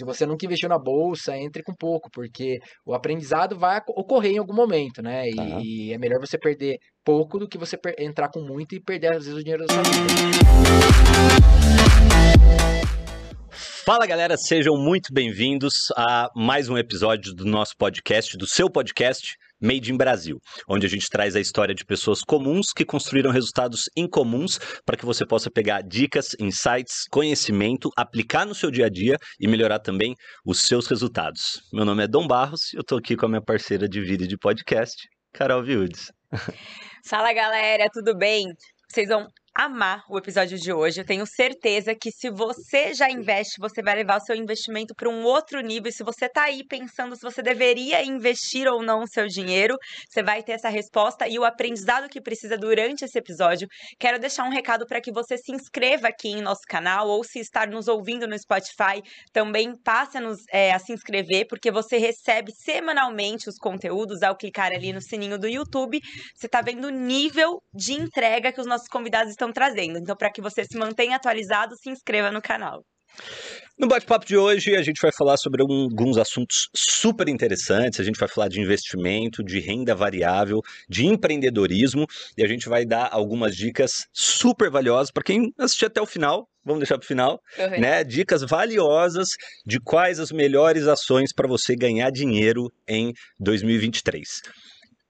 Se você nunca investiu na bolsa, entre com pouco, porque o aprendizado vai ocorrer em algum momento, né? E, tá. e é melhor você perder pouco do que você entrar com muito e perder, às vezes, o dinheiro da sua vida. Fala galera, sejam muito bem-vindos a mais um episódio do nosso podcast, do seu podcast Made in Brasil, onde a gente traz a história de pessoas comuns que construíram resultados incomuns para que você possa pegar dicas, insights, conhecimento, aplicar no seu dia a dia e melhorar também os seus resultados. Meu nome é Dom Barros e eu estou aqui com a minha parceira de vídeo de podcast, Carol Viudes. Fala galera, tudo bem? Vocês vão amar o episódio de hoje. Eu tenho certeza que se você já investe, você vai levar o seu investimento para um outro nível. E se você está aí pensando se você deveria investir ou não o seu dinheiro, você vai ter essa resposta e o aprendizado que precisa durante esse episódio. Quero deixar um recado para que você se inscreva aqui em nosso canal ou se estar nos ouvindo no Spotify, também passe a, nos, é, a se inscrever, porque você recebe semanalmente os conteúdos ao clicar ali no sininho do YouTube. Você está vendo o nível de entrega que os nossos convidados estão trazendo. Então, para que você se mantenha atualizado, se inscreva no canal. No bate-papo de hoje, a gente vai falar sobre alguns assuntos super interessantes. A gente vai falar de investimento, de renda variável, de empreendedorismo e a gente vai dar algumas dicas super valiosas para quem assistir até o final. Vamos deixar para o final, uhum. né? Dicas valiosas de quais as melhores ações para você ganhar dinheiro em 2023.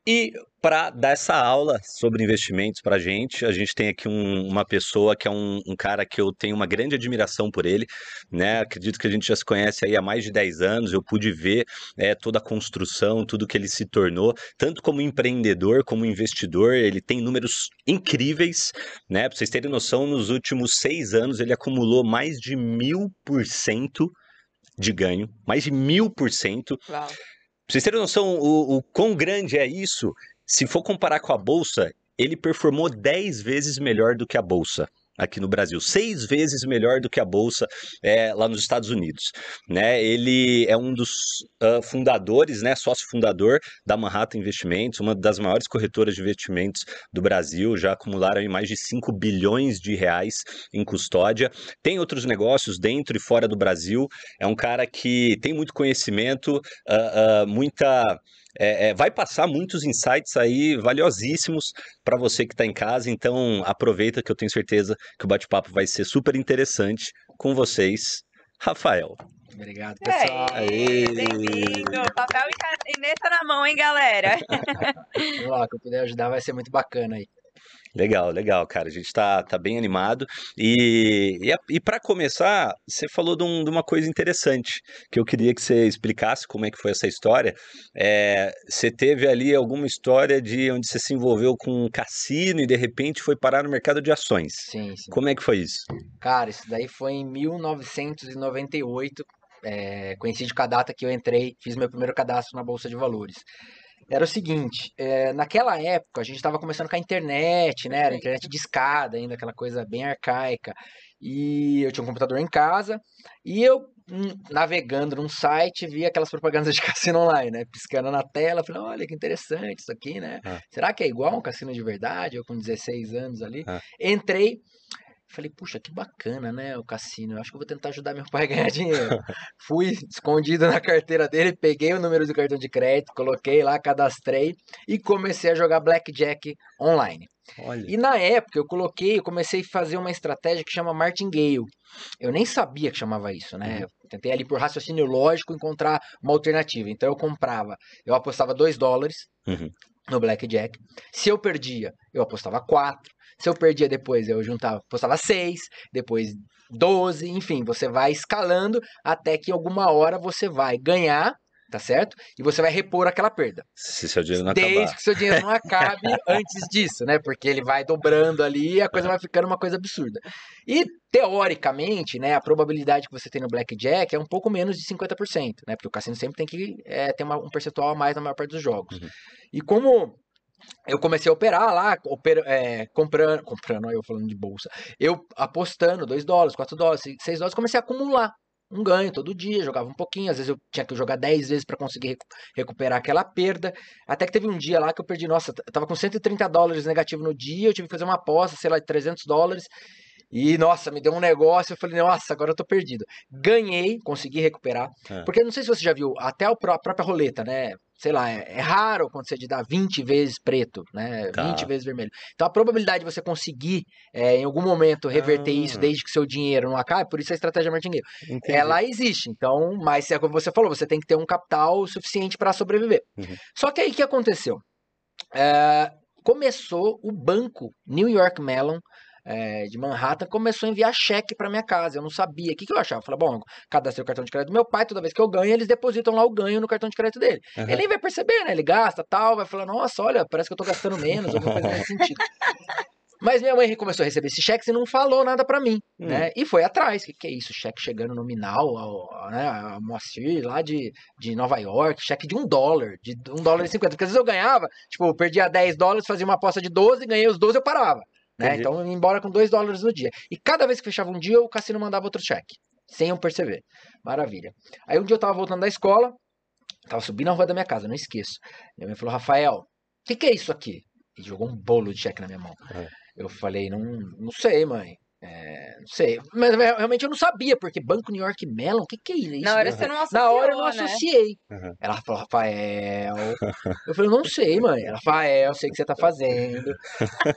E para dar essa aula sobre investimentos para a gente, a gente tem aqui um, uma pessoa que é um, um, cara que eu tenho uma grande admiração por ele, né? Acredito que a gente já se conhece aí há mais de 10 anos, eu pude ver é, toda a construção, tudo que ele se tornou, tanto como empreendedor, como investidor, ele tem números incríveis, né? Para vocês terem noção, nos últimos seis anos ele acumulou mais de mil por cento de ganho, mais de mil por cento. Vocês terem noção o, o quão grande é isso, se for comparar com a Bolsa, ele performou 10 vezes melhor do que a Bolsa aqui no Brasil, seis vezes melhor do que a bolsa é, lá nos Estados Unidos. Né? Ele é um dos uh, fundadores, né, sócio fundador da Manhattan Investimentos, uma das maiores corretoras de investimentos do Brasil, já acumularam mais de 5 bilhões de reais em custódia. Tem outros negócios dentro e fora do Brasil. É um cara que tem muito conhecimento, uh, uh, muita é, é, vai passar muitos insights aí valiosíssimos para você que está em casa. Então aproveita que eu tenho certeza que o bate-papo vai ser super interessante com vocês, Rafael. Obrigado, pessoal. Bem-vindo. Papel e caneta na mão, hein, galera? Vamos lá, que eu puder ajudar vai ser muito bacana aí. Legal, legal, cara. A gente está tá bem animado. E, e, e para começar, você falou de, um, de, uma coisa interessante que eu queria que você explicasse como é que foi essa história. É, você teve ali alguma história de onde você se envolveu com um cassino e de repente foi parar no mercado de ações. Sim, sim. Como é que foi isso? Cara, isso daí foi em 1998. É, coincide com a data que eu entrei, fiz meu primeiro cadastro na Bolsa de Valores era o seguinte, é, naquela época a gente estava começando com a internet, né? Era internet de escada ainda, aquela coisa bem arcaica. E eu tinha um computador em casa e eu hum, navegando num site vi aquelas propagandas de cassino online, né? Piscando na tela, falei, olha que interessante isso aqui, né? Ah. Será que é igual um cassino de verdade? Eu com 16 anos ali. Ah. Entrei, Falei, puxa, que bacana, né? O cassino. Eu acho que eu vou tentar ajudar meu pai a ganhar dinheiro. Fui escondido na carteira dele, peguei o número do cartão de crédito, coloquei lá, cadastrei e comecei a jogar blackjack online. Olha. E na época eu coloquei, eu comecei a fazer uma estratégia que chama martingale. Eu nem sabia que chamava isso, né? Uhum. Eu tentei ali por raciocínio lógico encontrar uma alternativa. Então eu comprava, eu apostava 2 dólares uhum. No blackjack. Se eu perdia, eu apostava 4. Se eu perdia depois, eu juntava, postava 6, depois 12, enfim, você vai escalando até que alguma hora você vai ganhar tá certo? E você vai repor aquela perda. Se seu dinheiro não Desde acabar. que seu dinheiro não acabe antes disso, né? Porque ele vai dobrando ali e a coisa vai ficando uma coisa absurda. E, teoricamente, né, a probabilidade que você tem no blackjack é um pouco menos de 50%, né? Porque o cassino sempre tem que é, ter uma, um percentual a mais na maior parte dos jogos. Uhum. E como eu comecei a operar lá, oper, é, comprando, comprando, eu falando de bolsa, eu apostando 2 dólares, 4 dólares, 6 dólares, comecei a acumular um ganho todo dia, jogava um pouquinho, às vezes eu tinha que jogar 10 vezes para conseguir recuperar aquela perda, até que teve um dia lá que eu perdi, nossa, eu tava com 130 dólares negativo no dia, eu tive que fazer uma aposta, sei lá, de 300 dólares, E, nossa, me deu um negócio, eu falei, nossa, agora eu tô perdido. Ganhei, consegui recuperar. É. Porque não sei se você já viu, até a pró- própria roleta, né? Sei lá, é, é raro acontecer de dar 20 vezes preto, né? Tá. 20 vezes vermelho. Então a probabilidade de você conseguir, é, em algum momento, reverter Ah. isso desde que seu dinheiro não acabe, por isso a estratégia. Entendi. Ela existe, então, mas é como você falou, você tem que ter um capital suficiente para sobreviver. Uhum. Só que aí o que aconteceu? É, começou o banco New York Mellon é, de Manhattan começou a enviar cheque para minha casa. Eu não sabia. O que, que eu achava? Eu falei, bom, cadastrei o cartão de crédito do meu pai, toda vez que eu ganho, eles depositam lá o ganho no cartão de crédito dele. Aham. Ele nem vai perceber, né? Ele gasta tal, vai falar, nossa, olha, parece que eu tô gastando menos, alguma coisa nesse sentido. Mas minha mãe começou a receber esses cheques e não falou nada pra mim, Hum. né? E foi atrás. O que, que é isso? Cheque chegando nominal, ao, ao, né? A Moacir lá de, de Nova York, cheque de um dólar, de um dólar e cinquenta. Porque às vezes eu ganhava, tipo, eu perdia 10 dólares, fazia uma aposta de 12, ganhei os 12, eu parava. Né? Entendi. Então eu ia embora com 2 dólares no dia. E cada vez que fechava um dia, o cassino mandava outro cheque. Sem eu perceber. Maravilha. Aí um dia eu tava voltando da escola, tava subindo a rua da minha casa, não esqueço. Minha mãe falou, Rafael, o que, que é isso aqui? E jogou um bolo de cheque na minha mão. É. Eu falei, não, não sei, mãe. É, não sei. Mas re- realmente eu não sabia, porque Banco New York Mellon, o que, que é isso? Na hora né? você não associou, Na hora eu não né? associei. Uhum. Ela falou, Rafael. Eu falei, não sei, mãe. Ela, Rafael, eu sei o que você tá fazendo.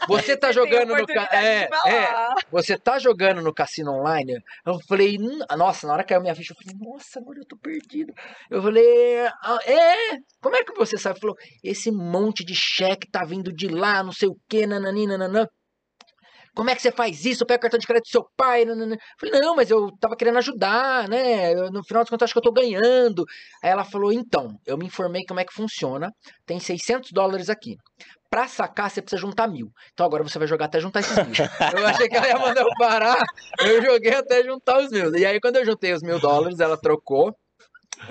Você tá Tem jogando no. Ca... É, é, você tá jogando no cassino online? Eu falei, nossa, na hora que caiu minha ficha, eu falei, nossa, agora eu tô perdido. Eu falei, "Ah, é? Como é que você sabe? Falou, esse monte de cheque tá vindo de lá, não sei o que, nanani, nananã. Como é que você faz isso? Pega o cartão de crédito do seu pai. nananã." Eu falei, não, mas eu tava querendo ajudar, né? Eu, no final das contas, acho que eu tô ganhando. Aí ela falou, então, eu me informei como é que funciona. Tem 600 dólares aqui. Pra sacar, você precisa juntar mil. Então agora você vai jogar até juntar esses mil. Eu achei que ela ia mandar eu parar. Eu joguei até juntar os mil. E aí, quando eu juntei os mil dólares, ela trocou.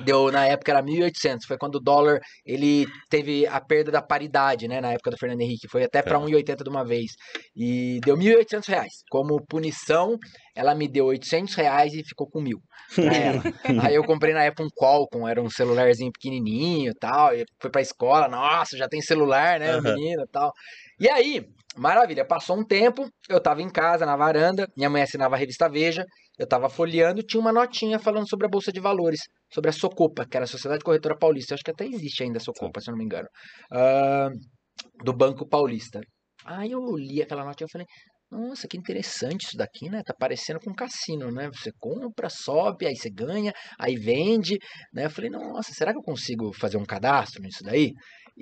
Deu, na época era 1.800, foi quando o dólar ele teve a perda da paridade, né, na época do Fernando Henrique, foi até para É. 1.080 de uma vez, e deu 1.800 reais, como punição, ela me deu 800 reais e ficou com mil pra ela. Aí eu comprei na época um Qualcomm, era um celularzinho pequenininho e tal, e fui pra escola, nossa, já tem celular, né, menino e tal. E aí, maravilha, passou um tempo, eu tava em casa, na varanda, minha mãe assinava a revista Veja, eu tava folheando, tinha uma notinha falando sobre a Bolsa de Valores, sobre a Socopa, que era a Sociedade Corretora Paulista, eu acho que até existe ainda a Socopa, se eu não me engano, ah, do Banco Paulista. Aí eu li aquela notinha e falei, nossa, que interessante isso daqui, né? Tá parecendo com um cassino, né? Você compra, sobe, aí você ganha, aí vende, né? Eu falei, nossa, será que eu consigo fazer um cadastro nisso daí?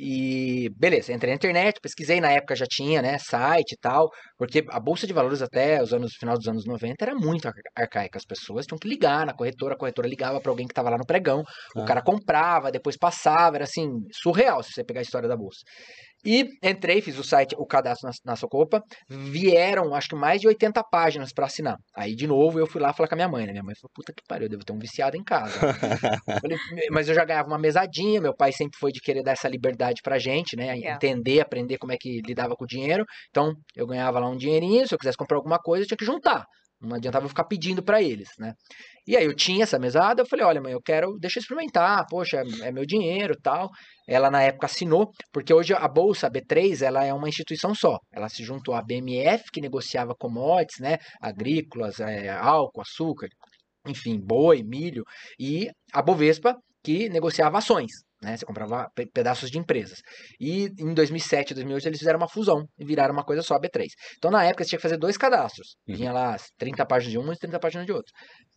E beleza, entrei na internet, pesquisei, na época já tinha, né, site e tal, porque a bolsa de valores até os anos final dos anos 90 era muito ar- arcaica, as pessoas tinham que ligar na corretora, a corretora ligava para alguém que estava lá no pregão, o Ah. cara comprava, depois passava, era assim, surreal se você pegar a história da bolsa. E entrei, fiz o site, o cadastro na, na Socopa, vieram acho que mais de 80 páginas para assinar. Aí de novo eu fui lá falar com a minha mãe, né? Minha mãe falou: "Puta que pariu, eu devo ter um viciado em casa". Falei, mas eu já ganhava uma mesadinha, meu pai sempre foi de querer dar essa liberdade pra gente, né? Yeah. Entender, aprender como é que lidava com o dinheiro. Então, eu ganhava lá um dinheirinho, se eu quisesse comprar alguma coisa, eu tinha que juntar. Não adiantava eu ficar pedindo pra eles, né? E aí eu tinha essa mesada, eu falei, olha, mãe, eu quero, deixa eu experimentar, poxa, é, é meu dinheiro, tal. Ela na época assinou, porque hoje a bolsa a B3, ela é uma instituição só. Ela se juntou à BMF, que negociava commodities, né, agrícolas, é, álcool, açúcar, enfim, boi, milho, e a Bovespa, que negociava ações, né? Você comprava pe- pedaços de empresas. E em 2007, 2008, eles fizeram uma fusão e viraram uma coisa só, a B3. Então, na época, você tinha que fazer dois cadastros. Uhum. Vinha lá as 30 páginas de um e 30 páginas de outro.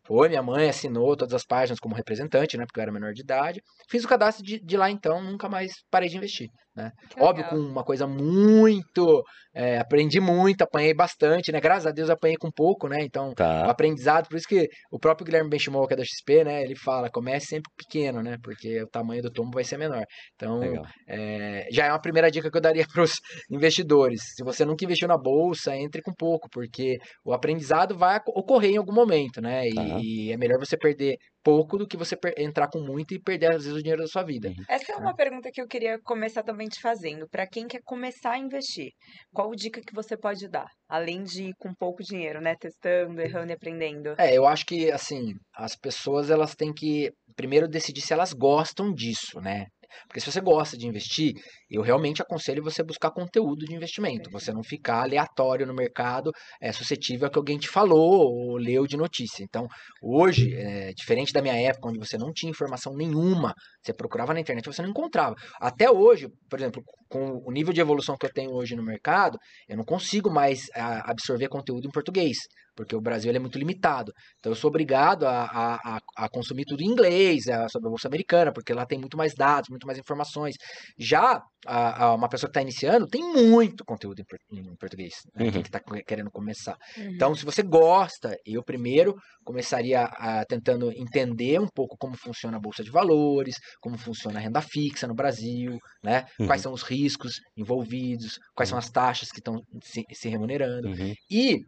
Foi, minha mãe assinou todas as páginas como representante, né? Porque eu era menor de idade. Fiz o cadastro de, de lá, então, nunca mais parei de investir, né? Que Óbvio, com uma coisa muito... é, aprendi muito, apanhei bastante, né? Graças a Deus apanhei com pouco, né? Então, o Tá. aprendizado, por isso que o próprio Guilherme Benchimol, que é da XP, né, ele fala, comece sempre pequeno, né, porque o tamanho do tombo vai ser menor. Então, é, já é uma primeira dica que eu daria para os investidores. Se você nunca investiu na bolsa, entre com pouco, porque o aprendizado vai ocorrer em algum momento, né, e, Tá. e é melhor você perder pouco do que você entrar com muito e perder, às vezes, o dinheiro da sua vida. Essa é uma pergunta que eu queria começar também te fazendo. Para quem quer começar a investir, qual dica que você pode dar? Além de ir com pouco dinheiro, né? Testando, errando e aprendendo. É, eu acho que, assim, as pessoas, elas têm que primeiro decidir se elas gostam disso, né? Porque se você gosta de investir, eu realmente aconselho você buscar conteúdo de investimento. Você não ficar aleatório no mercado, é, suscetível a que alguém te falou ou leu de notícia. Então, hoje, é, diferente da minha época, onde você não tinha informação nenhuma, você procurava na internet, você não encontrava. Até hoje, por exemplo, com o nível de evolução que eu tenho hoje no mercado, eu não consigo mais absorver conteúdo em português porque o Brasil é muito limitado. Então eu sou obrigado a, a, a consumir tudo em inglês, a, sobre a Bolsa Americana, porque lá tem muito mais dados, muito mais informações. Já a, a uma pessoa que está iniciando tem muito conteúdo em, em português, né? uhum. quem está querendo começar. Uhum. Então, se você gosta, eu primeiro começaria tentando entender um pouco como funciona a Bolsa de Valores, como funciona a renda fixa no Brasil, né? Uhum. quais são os riscos envolvidos, quais são as taxas que estão se, se remunerando. Uhum. E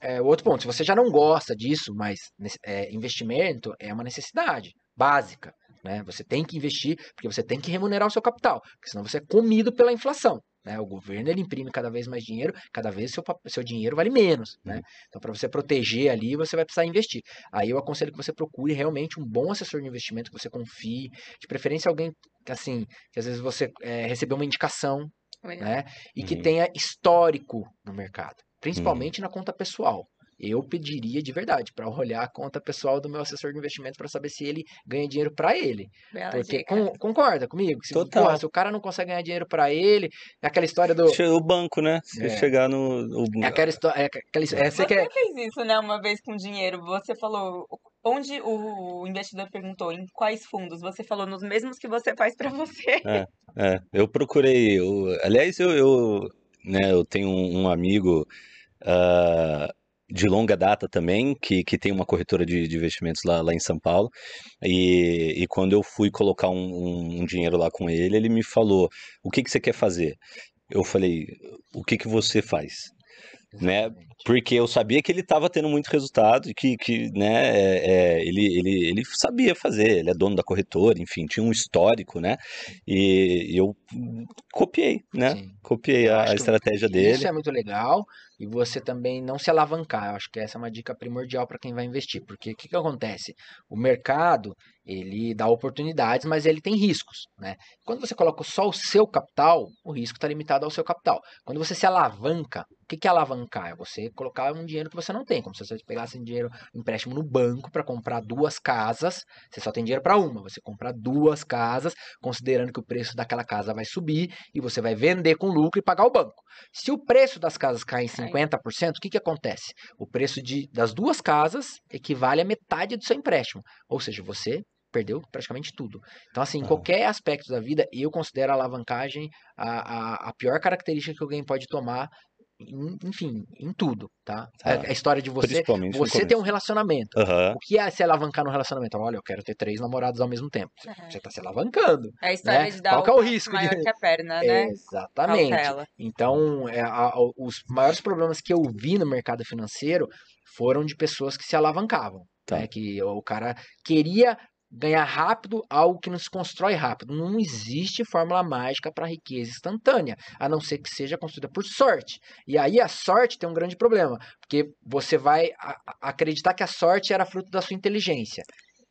é, outro ponto, se você já não gosta disso, mas é, investimento é uma necessidade básica. Né? Você tem que investir porque você tem que remunerar o seu capital, porque senão você é comido pela inflação. Né? O governo ele imprime cada vez mais dinheiro, cada vez seu, seu dinheiro vale menos. Né? Uhum. Então, para você proteger ali, você vai precisar investir. Aí eu aconselho que você procure realmente um bom assessor de investimento, que você confie, de preferência alguém que assim, que às vezes você é, recebeu uma indicação, né? E que uhum. tenha histórico no mercado principalmente hum. na conta pessoal. Eu pediria de verdade para olhar a conta pessoal do meu assessor de investimento para saber se ele ganha dinheiro para ele. Bela Porque com, concorda comigo? Se, Total. Porra, se o cara não consegue ganhar dinheiro para ele, é aquela história do o banco, né? Se é. chegar no, É aquela história, é aquela, é, você que é... fez isso, né, uma vez com dinheiro. Você falou onde o investidor perguntou em quais fundos, você falou nos mesmos que você faz para você. É, é, eu procurei, eu, aliás, eu, eu, né, eu tenho um amigo uh, de longa data também, que, que tem uma corretora de, de investimentos lá, lá em São Paulo. E, e quando eu fui colocar um, um, um dinheiro lá com ele, ele me falou: o que, que você quer fazer? Eu falei: o que, que você faz? né? Porque eu sabia que ele estava tendo muito resultado e que, que né, é, é, ele, ele, ele sabia fazer, ele é dono da corretora, enfim, tinha um histórico, né? E eu copiei, né? Sim. Copiei a, a estratégia dele. Isso é muito legal e você também não se alavancar. Eu acho que essa é uma dica primordial para quem vai investir, porque o que, que acontece? O mercado ele dá oportunidades, mas ele tem riscos, né? Quando você coloca só o seu capital, o risco está limitado ao seu capital. Quando você se alavanca, o que, que é alavancar? É você colocar um dinheiro que você não tem, como se você pegasse um dinheiro, um empréstimo no banco para comprar duas casas, você só tem dinheiro para uma, você comprar duas casas, considerando que o preço daquela casa vai subir e você vai vender com lucro e pagar o banco. Se o preço das casas cair em 50%, o que, que acontece? O preço de, das duas casas equivale a metade do seu empréstimo, ou seja, você perdeu praticamente tudo. Então, assim, em qualquer aspecto da vida, eu considero a alavancagem a, a, a pior característica que alguém pode tomar enfim, em tudo, tá? Ah, a história de você, você ter um relacionamento. Uhum. O que é se alavancar no relacionamento? Olha, eu quero ter três namorados ao mesmo tempo. Uhum. Você tá se alavancando. É a história né? de dar Qual é o risco maior de... que a perna, né? Exatamente. Cautela. Então, é, a, a, os maiores problemas que eu vi no mercado financeiro foram de pessoas que se alavancavam. Tá. Né? Que o cara queria ganhar rápido algo que não se constrói rápido. Não existe fórmula mágica para riqueza instantânea, a não ser que seja construída por sorte. E aí a sorte tem um grande problema, porque você vai acreditar que a sorte era fruto da sua inteligência.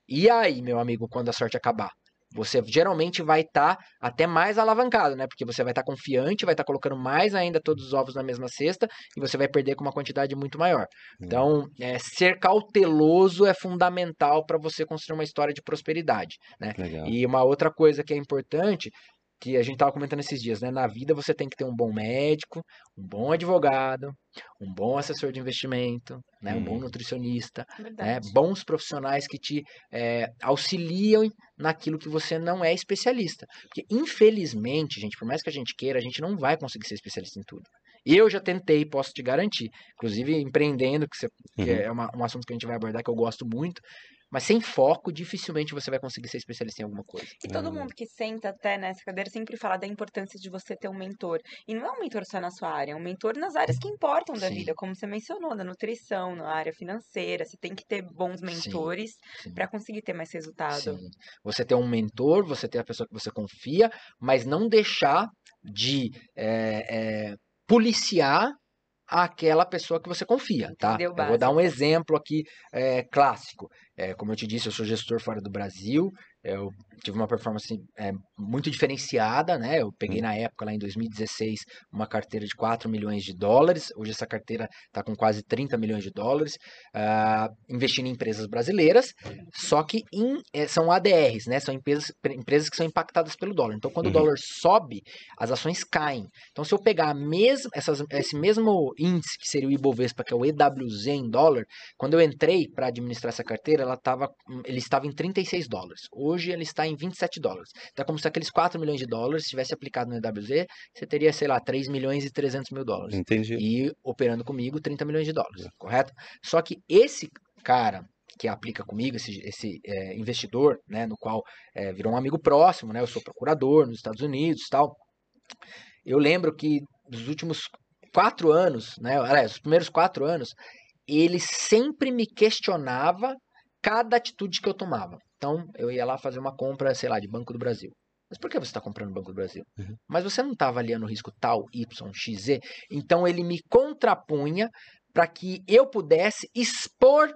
E aí, meu amigo, quando a sorte acabar? Você geralmente vai estar tá até mais alavancado, né? Porque você vai estar tá confiante, vai estar tá colocando mais ainda todos os ovos na mesma cesta e você vai perder com uma quantidade muito maior. Hum. Então, é, ser cauteloso é fundamental para você construir uma história de prosperidade, né? Legal. E uma outra coisa que é importante que a gente estava comentando esses dias, né? Na vida você tem que ter um bom médico, um bom advogado, um bom assessor de investimento, né? Hum. Um bom uhum. nutricionista, né? bons profissionais que te é, auxiliam naquilo que você não é especialista. Porque, infelizmente, gente, por mais que a gente queira, a gente não vai conseguir ser especialista em tudo. Eu já tentei, posso te garantir. Inclusive, empreendendo, que, você, que uhum. é uma, um assunto que a gente vai abordar, que eu gosto muito. Mas sem foco, dificilmente você vai conseguir ser especialista em alguma coisa. E todo hum. mundo que senta até nessa cadeira sempre fala da importância de você ter um mentor. E não é um mentor só na sua área, é um mentor nas áreas que importam da Sim. vida, como você mencionou, na nutrição, na área financeira. Você tem que ter bons mentores para conseguir ter mais resultado. Sim. Você ter um mentor, você ter a pessoa que você confia, mas não deixar de é, é, policiar aquela pessoa que você confia, tá? Eu vou dar um exemplo aqui é, clássico. É, como eu te disse, eu sou gestor fora do Brasil. Eu tive uma performance é, muito diferenciada, né? Eu peguei na época, lá em 2016, uma carteira de 4 milhões de dólares. Hoje essa carteira está com quase 30 milhões de dólares, uh, investindo em empresas brasileiras, só que em, é, são ADRs, né? São empresas, empresas que são impactadas pelo dólar. Então, quando uhum. o dólar sobe, as ações caem. Então, se eu pegar mesmo, essas, esse mesmo índice, que seria o Ibovespa, que é o EWZ em dólar, quando eu entrei para administrar essa carteira, ela tava, ele estava em 36 dólares. Hoje, hoje ele está em 27 dólares. Então é como se aqueles 4 milhões de dólares tivesse aplicado no EWZ, você teria, sei lá, 3 milhões e 300 mil dólares. Entendi. E operando comigo, 30 milhões de dólares, correto? Só que esse cara que aplica comigo, esse, esse é, investidor, né, no qual é, virou um amigo próximo, né, eu sou procurador nos Estados Unidos tal. Eu lembro que dos últimos quatro anos, né, aliás, os primeiros quatro anos, ele sempre me questionava cada atitude que eu tomava. Então, eu ia lá fazer uma compra, sei lá, de Banco do Brasil. Mas por que você está comprando Banco do Brasil? Uhum. Mas você não está avaliando o risco tal, Y, X, Z. Então, ele me contrapunha para que eu pudesse expor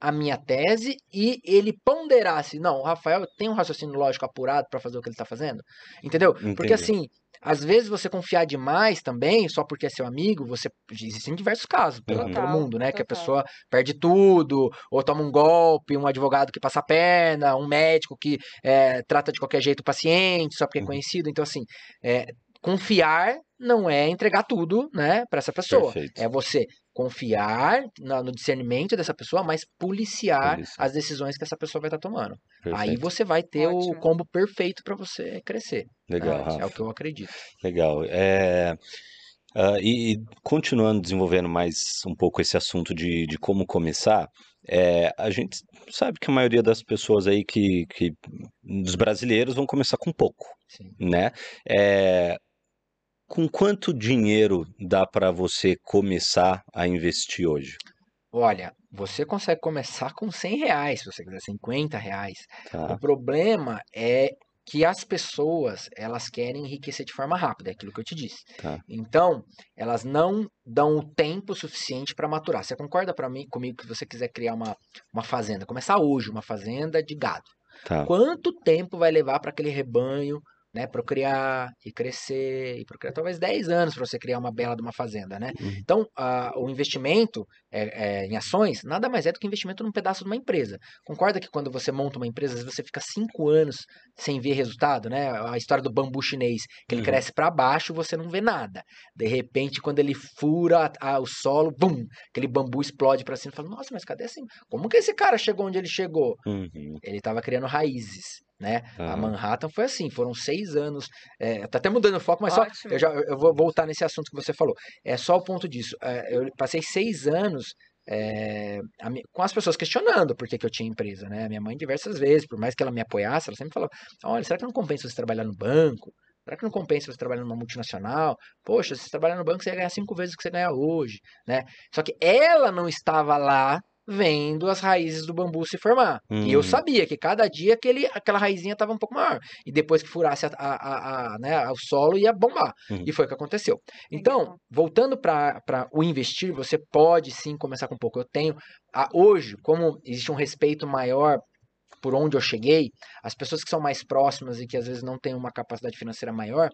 a minha tese e ele ponderasse, não, o Rafael tem um raciocínio lógico apurado para fazer o que ele está fazendo, entendeu? Entendi. Porque assim, às vezes você confiar demais também, só porque é seu amigo, você existem diversos casos pelo, pelo mundo, né? Total. Que a pessoa perde tudo, ou toma um golpe, um advogado que passa a perna, um médico que é, trata de qualquer jeito o paciente, só porque é uhum. conhecido. Então, assim, é, confiar não é entregar tudo, né, para essa pessoa. Perfeito. É você confiar no discernimento dessa pessoa, mas policiar as decisões que essa pessoa vai estar tá tomando. Perfeito. Aí você vai ter Ótimo. o combo perfeito para você crescer. Legal. É, é, o que eu acredito. Legal. É... Uh, e, e, continuando desenvolvendo mais um pouco esse assunto de, de como começar, é, a gente sabe que a maioria das pessoas aí que, que dos brasileiros vão começar com pouco, Sim. né? É, com quanto dinheiro dá para você começar a investir hoje? Olha, você consegue começar com 100 reais, se você quiser 50 reais. Tá. O problema é que as pessoas elas querem enriquecer de forma rápida, é aquilo que eu te disse. Tá. Então, elas não dão o tempo suficiente para maturar. Você concorda para mim comigo que você quiser criar uma, uma fazenda, começar hoje uma fazenda de gado? Tá. Quanto tempo vai levar para aquele rebanho né, procriar e crescer e procriar talvez 10 anos para você criar uma bela de uma fazenda, né? Uhum. Então, uh, o investimento é, é, em ações nada mais é do que investimento num pedaço de uma empresa. Concorda que quando você monta uma empresa, você fica 5 anos sem ver resultado, né? A história do bambu chinês, que ele uhum. cresce para baixo, você não vê nada. De repente, quando ele fura a, a, o solo, bum, aquele bambu explode para cima, e fala: "Nossa, mas cadê assim? Como que esse cara chegou onde ele chegou?" Uhum. Ele estava criando raízes né? Uhum. A Manhattan foi assim, foram seis anos. É, tá até mudando o foco, mas Ótimo. só eu já eu vou voltar nesse assunto que você falou. É só o ponto disso. É, eu passei seis anos é, a, com as pessoas questionando por que, que eu tinha empresa, né? A minha mãe diversas vezes, por mais que ela me apoiasse, ela sempre falou: olha, será que não compensa você trabalhar no banco? Será que não compensa você trabalhar numa multinacional? Poxa, se você trabalhar no banco, você ia ganhar cinco vezes o que você ganha hoje, né? Só que ela não estava lá vendo as raízes do bambu se formar. Uhum. E eu uhum. sabia que cada dia aquele, aquela raizinha estava um pouco maior. E depois que furasse a, a, a, né, o solo, ia bombar. Uhum. E foi o que aconteceu. Então, voltando para o investir, você pode sim começar com pouco. Eu tenho, a, hoje, como existe um respeito maior por onde eu cheguei, as pessoas que são mais próximas e que às vezes não têm uma capacidade financeira maior,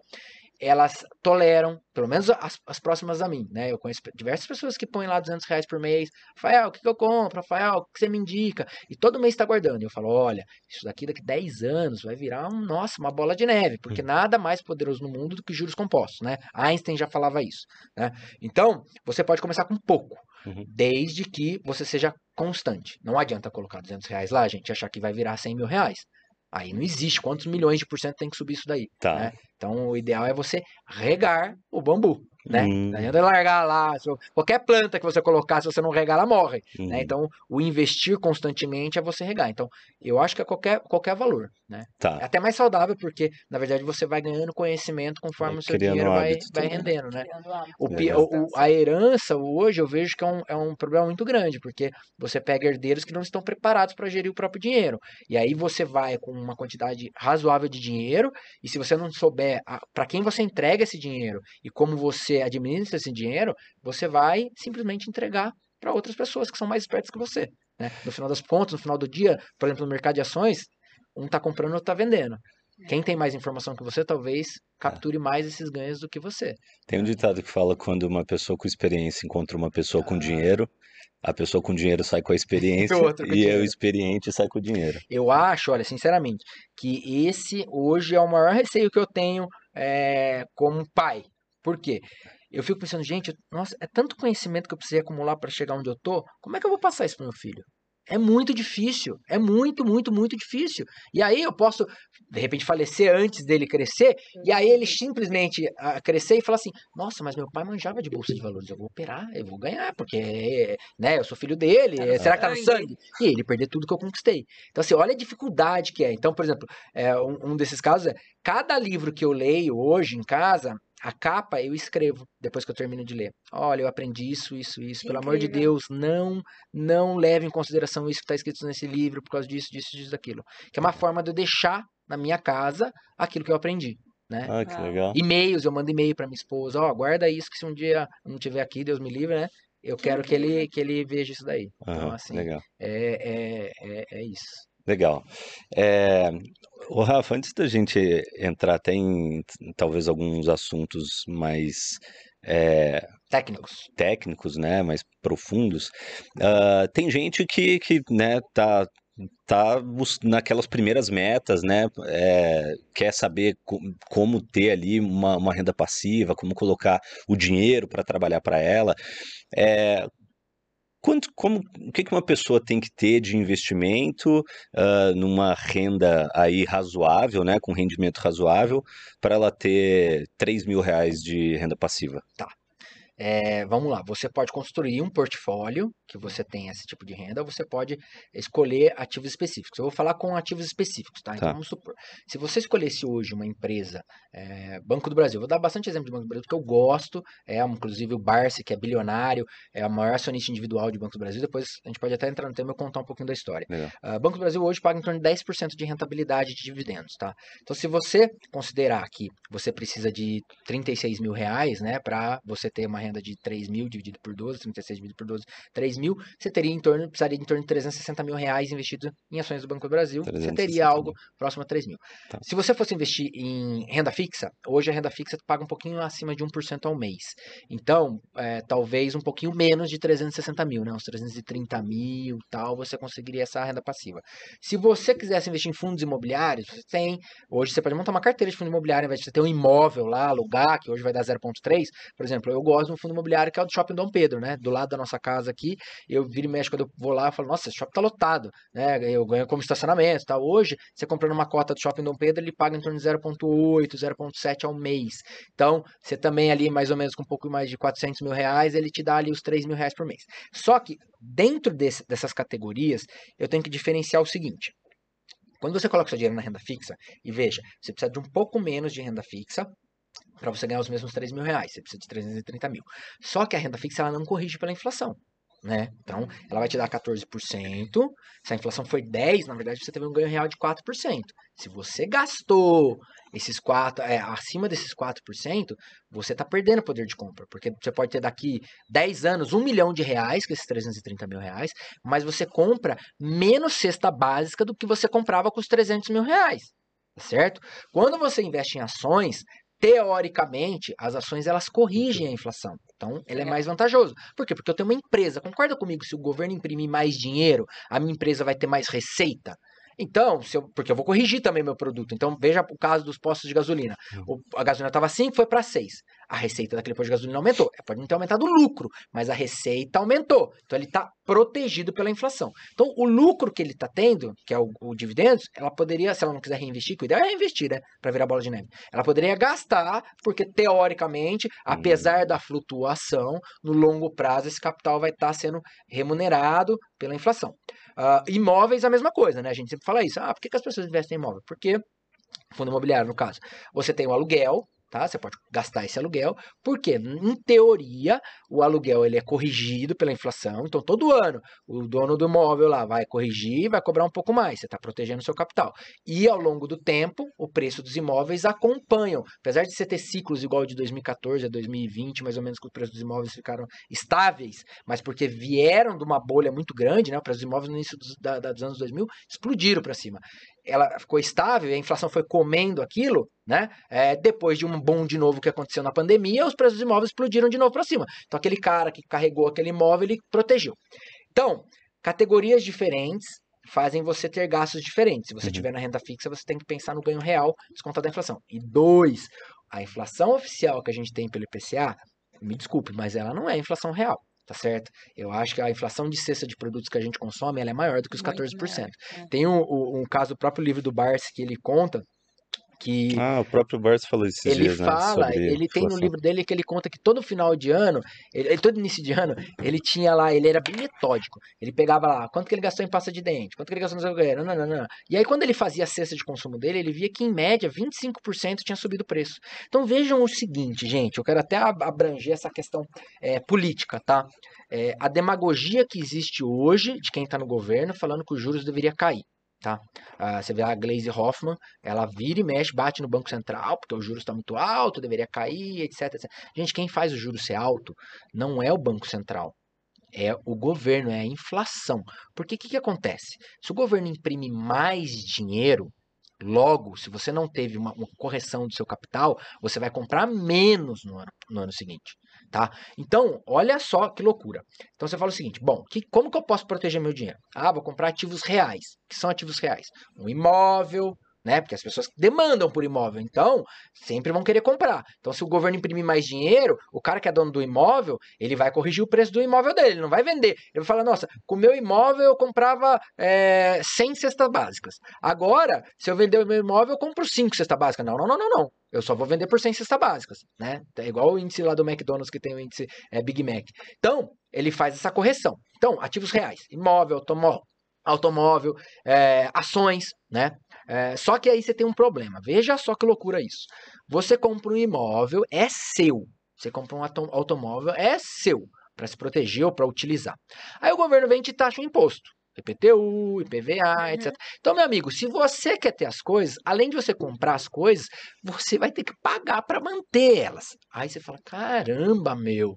elas toleram, pelo menos as, as, próximas a mim, né? Eu conheço diversas pessoas que põem lá 200 reais por mês. Rafael, o que, que eu compro? Rafael, o que você me indica? E todo mês está guardando. E eu falo, olha, isso daqui daqui 10 anos vai virar, um, nossa, uma bola de neve, porque hum. nada mais poderoso no mundo do que juros compostos, né? Einstein já falava isso, né? Então, você pode começar com pouco. Uhum. Desde que você seja constante. Não adianta colocar 200 reais lá, gente, achar que vai virar 100 mil reais. Aí não existe quantos milhões de por cento tem que subir isso daí. Tá. Né? Então o ideal é você regar o bambu né? Hum. Não adianta largar lá, qualquer planta que você colocar, se você não regar, ela morre, né? hum. né? Então, o investir constantemente é você regar. Então, eu acho que é qualquer, qualquer valor, né? Tá. É até mais saudável, porque, na verdade, você vai ganhando conhecimento conforme o seu dinheiro vai, vai rendendo, né? O, o, a herança, hoje, eu vejo que é um, é um problema muito grande, porque você pega herdeiros que não estão preparados para gerir o próprio dinheiro. E aí você vai com uma quantidade razoável de dinheiro, e se você não souber para quem você entrega esse dinheiro e como você você administra esse dinheiro, você vai simplesmente entregar para outras pessoas que são mais espertas que você. Né? No final das contas, no final do dia, por exemplo, no mercado de ações, um está comprando, outro está vendendo. Quem tem mais informação que você, talvez capture mais esses ganhos do que você. Tem um ditado que fala quando uma pessoa com experiência encontra uma pessoa com dinheiro, a pessoa com dinheiro sai com a experiência O com e o dinheiro. experiente sai com o dinheiro. Eu acho, olha, sinceramente, que esse hoje é o maior receio que eu tenho é, como pai. Por quê? Eu fico pensando, gente, nossa, é tanto conhecimento que eu precisei acumular para chegar onde eu tô. Como é que eu vou passar isso pro meu filho? É muito difícil, é muito, muito, muito difícil. E aí eu posso, de repente, falecer antes dele crescer, e aí ele simplesmente ah, crescer e falar assim: Nossa, mas meu pai manjava de bolsa de valores, eu vou operar, eu vou ganhar, porque né, eu sou filho dele, Tá será que tá no sangue. sangue? E ele perder tudo que eu conquistei. Então, assim, olha a dificuldade que é. Então, por exemplo, é, um, um desses casos é: cada livro que eu leio hoje em casa, a capa eu escrevo depois que eu termino de ler. Olha, eu aprendi isso, isso, isso. Pelo amor de Incrível. Deus, não, não leve em consideração isso que está escrito nesse livro por causa disso, disso, disso, daquilo. Que é uma forma de eu deixar na minha casa aquilo que eu aprendi. Né? Ah, que legal. E-mails, eu mando e-mail para minha esposa, ó, guarda isso que se um dia eu não tiver aqui, Deus me livre, né? Eu Que quero que ele, incrível. que ele veja isso daí. Então, Aham, assim, legal. é, é, é, é isso. Legal. É, o Rafa, antes da gente entrar até em talvez alguns assuntos mais é, Técnicos. técnicos, né, mais profundos, ah, tem gente que, que né, tá, tá naquelas primeiras metas, né, é, quer saber co- como ter ali uma, uma renda passiva, como colocar o dinheiro para trabalhar para ela. É, quanto, como, o que, que uma pessoa tem que ter de investimento ah, numa renda aí razoável, né, com rendimento razoável, para ela ter 3 mil reais de renda passiva? É, vamos lá, você pode construir um portfólio que você tem esse tipo de renda, você pode escolher ativos específicos. Eu vou falar com ativos específicos, tá? Então Tá. vamos supor, se você escolhesse hoje uma empresa, é, Banco do Brasil, vou dar bastante exemplo de Banco do Brasil, porque eu gosto, é inclusive o Barsi, que é bilionário, é o maior acionista individual de Banco do Brasil, depois a gente pode até entrar no tema e contar um pouquinho da história. Ah, Banco do Brasil hoje paga em torno de 10% de rentabilidade de dividendos, tá? Então, se você considerar que você precisa de 36 mil reais, né, para você ter uma renda de 3 mil dividido por 12, 36 dividido por 12, 3 mil, você teria em torno, precisaria em torno de 360 mil reais investido em ações do Banco do Brasil, você 360 teria algo mil. próximo a 3 mil. Tá. Se você fosse investir em renda fixa, hoje a renda fixa paga um pouquinho acima de 1% ao mês. Então, é, talvez um pouquinho menos de 360 mil, né? Uns 330 mil tal, você conseguiria essa renda passiva. Se você quisesse investir em fundos imobiliários, você tem. Hoje você pode montar uma carteira de fundo imobiliário, ao invés de você ter um imóvel lá, alugar, que hoje vai dar 0,3. Por exemplo, eu gosto fundo imobiliário que é o do Shopping Dom Pedro, né? Do lado da nossa casa aqui. Eu viro e mexo quando eu vou lá, eu falo, nossa, esse shopping tá lotado, né? Eu ganho como estacionamento, tá? Hoje, você comprando uma cota do Shopping Dom Pedro, ele paga em torno de 0,8, 0,7 ao mês. Então, você também ali, mais ou menos, com um pouco mais de 400 mil reais, ele te dá ali os 3 mil reais por mês. Só que, dentro desse- dessas categorias, eu tenho que diferenciar o seguinte. Quando você coloca seu dinheiro na renda fixa, e veja, você precisa de um pouco menos de renda fixa para você ganhar os mesmos 3 mil reais. Você precisa de 330 mil. Só que a renda fixa ela não corrige pela inflação. Né? Então, ela vai te dar 14%. Se a inflação for 10%, na verdade, você teve um ganho real de 4%. Se você gastou esses 4%, é, acima desses 4%, você está perdendo poder de compra. Porque você pode ter daqui 10 anos um milhão de reais, que é esses 330 mil reais, mas você compra menos cesta básica do que você comprava com os 300 mil reais. Tá certo? Quando você investe em ações, teoricamente, as ações elas corrigem a inflação. Então, ele é Legal. mais vantajoso. Por quê? Porque eu tenho uma empresa. Concorda comigo? Se o governo imprimir mais dinheiro, a minha empresa vai ter mais receita. Então, eu- porque eu vou corrigir também meu produto. Então, veja o caso dos postos de gasolina. O- a gasolina estava 5, foi para 6. A receita daquele posto de gasolina aumentou. É, Pode não ter aumentado o lucro, mas a receita aumentou. Então, ele está protegido pela inflação. Então, o lucro que ele está tendo, que é o, o dividendos, ela poderia, se ela não quiser reinvestir, que o ideal é reinvestir, né? Para virar bola de neve. Ela poderia gastar, porque teoricamente, apesar da flutuação, no longo prazo, esse capital vai estar sendo remunerado pela inflação. Ah, imóveis, a mesma coisa, né? A gente sempre fala isso. Ah, por que, que as pessoas investem em imóvel? Porque, fundo imobiliário, no caso, você tem o aluguel, tá? Você pode gastar esse aluguel, porque em teoria o aluguel ele é corrigido pela inflação, então todo ano o dono do imóvel lá vai corrigir, vai cobrar um pouco mais, você está protegendo o seu capital. E ao longo do tempo, o preço dos imóveis acompanham, apesar de você ter ciclos igual de 2014 a 2020, mais ou menos que o preço dos imóveis ficaram estáveis, mas porque vieram de uma bolha muito grande, né? O preço dos imóveis no início dos, da, dos anos 2000 explodiram para cima ela ficou estável, a inflação foi comendo aquilo, né? É, depois de um boom de novo que aconteceu na pandemia, os preços dos imóveis explodiram de novo para cima. Então aquele cara que carregou aquele imóvel, ele protegeu. Então, categorias diferentes fazem você ter gastos diferentes. Se você uhum. tiver na renda fixa, você tem que pensar no ganho real descontado da inflação. E dois, a inflação oficial que a gente tem pelo IPCA, me desculpe, mas ela não é inflação real tá certo? Eu acho que a inflação de cesta de produtos que a gente consome ela é maior do que os 14%. Maior, é. Tem um, um, caso, o próprio livro do Barsi, que ele conta que ah, o próprio Barça falou esses ele dias, né, fala, né, ele tem no livro dele que ele conta que todo final de ano, ele, todo início de ano, ele tinha lá, ele era bem metódico. Ele pegava lá, quanto que ele gastou em pasta de dente, quanto que ele gastou no seu não, não, não. E aí quando ele fazia a cesta de consumo dele, ele via que em média 25% tinha subido o preço. Então vejam o seguinte, gente, eu quero até abranger essa questão é, política, tá? É, a demagogia que existe hoje de quem está no governo falando que os juros deveriam cair tá? Ah, você vê a Glaze Hoffman, ela vira e mexe, bate no Banco Central, porque o juros está muito alto, deveria cair, etc, etc. Gente, quem faz o juros ser alto não é o Banco Central, é o governo, é a inflação. Porque o que, que acontece? Se o governo imprime mais dinheiro, logo, se você não teve uma, uma correção do seu capital, você vai comprar menos no ano, no ano seguinte tá? Então, olha só que loucura. Então você fala o seguinte, bom, que, como que eu posso proteger meu dinheiro? Ah, vou comprar ativos reais. Que são ativos reais? Um imóvel, né? Porque as pessoas demandam por imóvel, então sempre vão querer comprar. Então, se o governo imprimir mais dinheiro, o cara que é dono do imóvel, ele vai corrigir o preço do imóvel dele, ele não vai vender. Ele vai falar: nossa, com o meu imóvel eu comprava é, 100 cestas básicas. Agora, se eu vender o meu imóvel, eu compro 5 cestas básicas. Não, não, não, não, não. Eu só vou vender por 100 cestas básicas, né? É igual o índice lá do McDonald's que tem o índice é, Big Mac. Então, ele faz essa correção. Então, ativos reais, imóvel, automóvel, automóvel, é, ações, né? É, só que aí você tem um problema. Veja só que loucura isso. Você compra um imóvel, é seu. Você compra um automóvel, é seu. Para se proteger ou para utilizar. Aí o governo vem e te taxa o imposto. IPTU, IPVA, uhum. etc. Então, meu amigo, se você quer ter as coisas, além de você comprar as coisas, você vai ter que pagar para manter elas. Aí você fala: caramba, meu.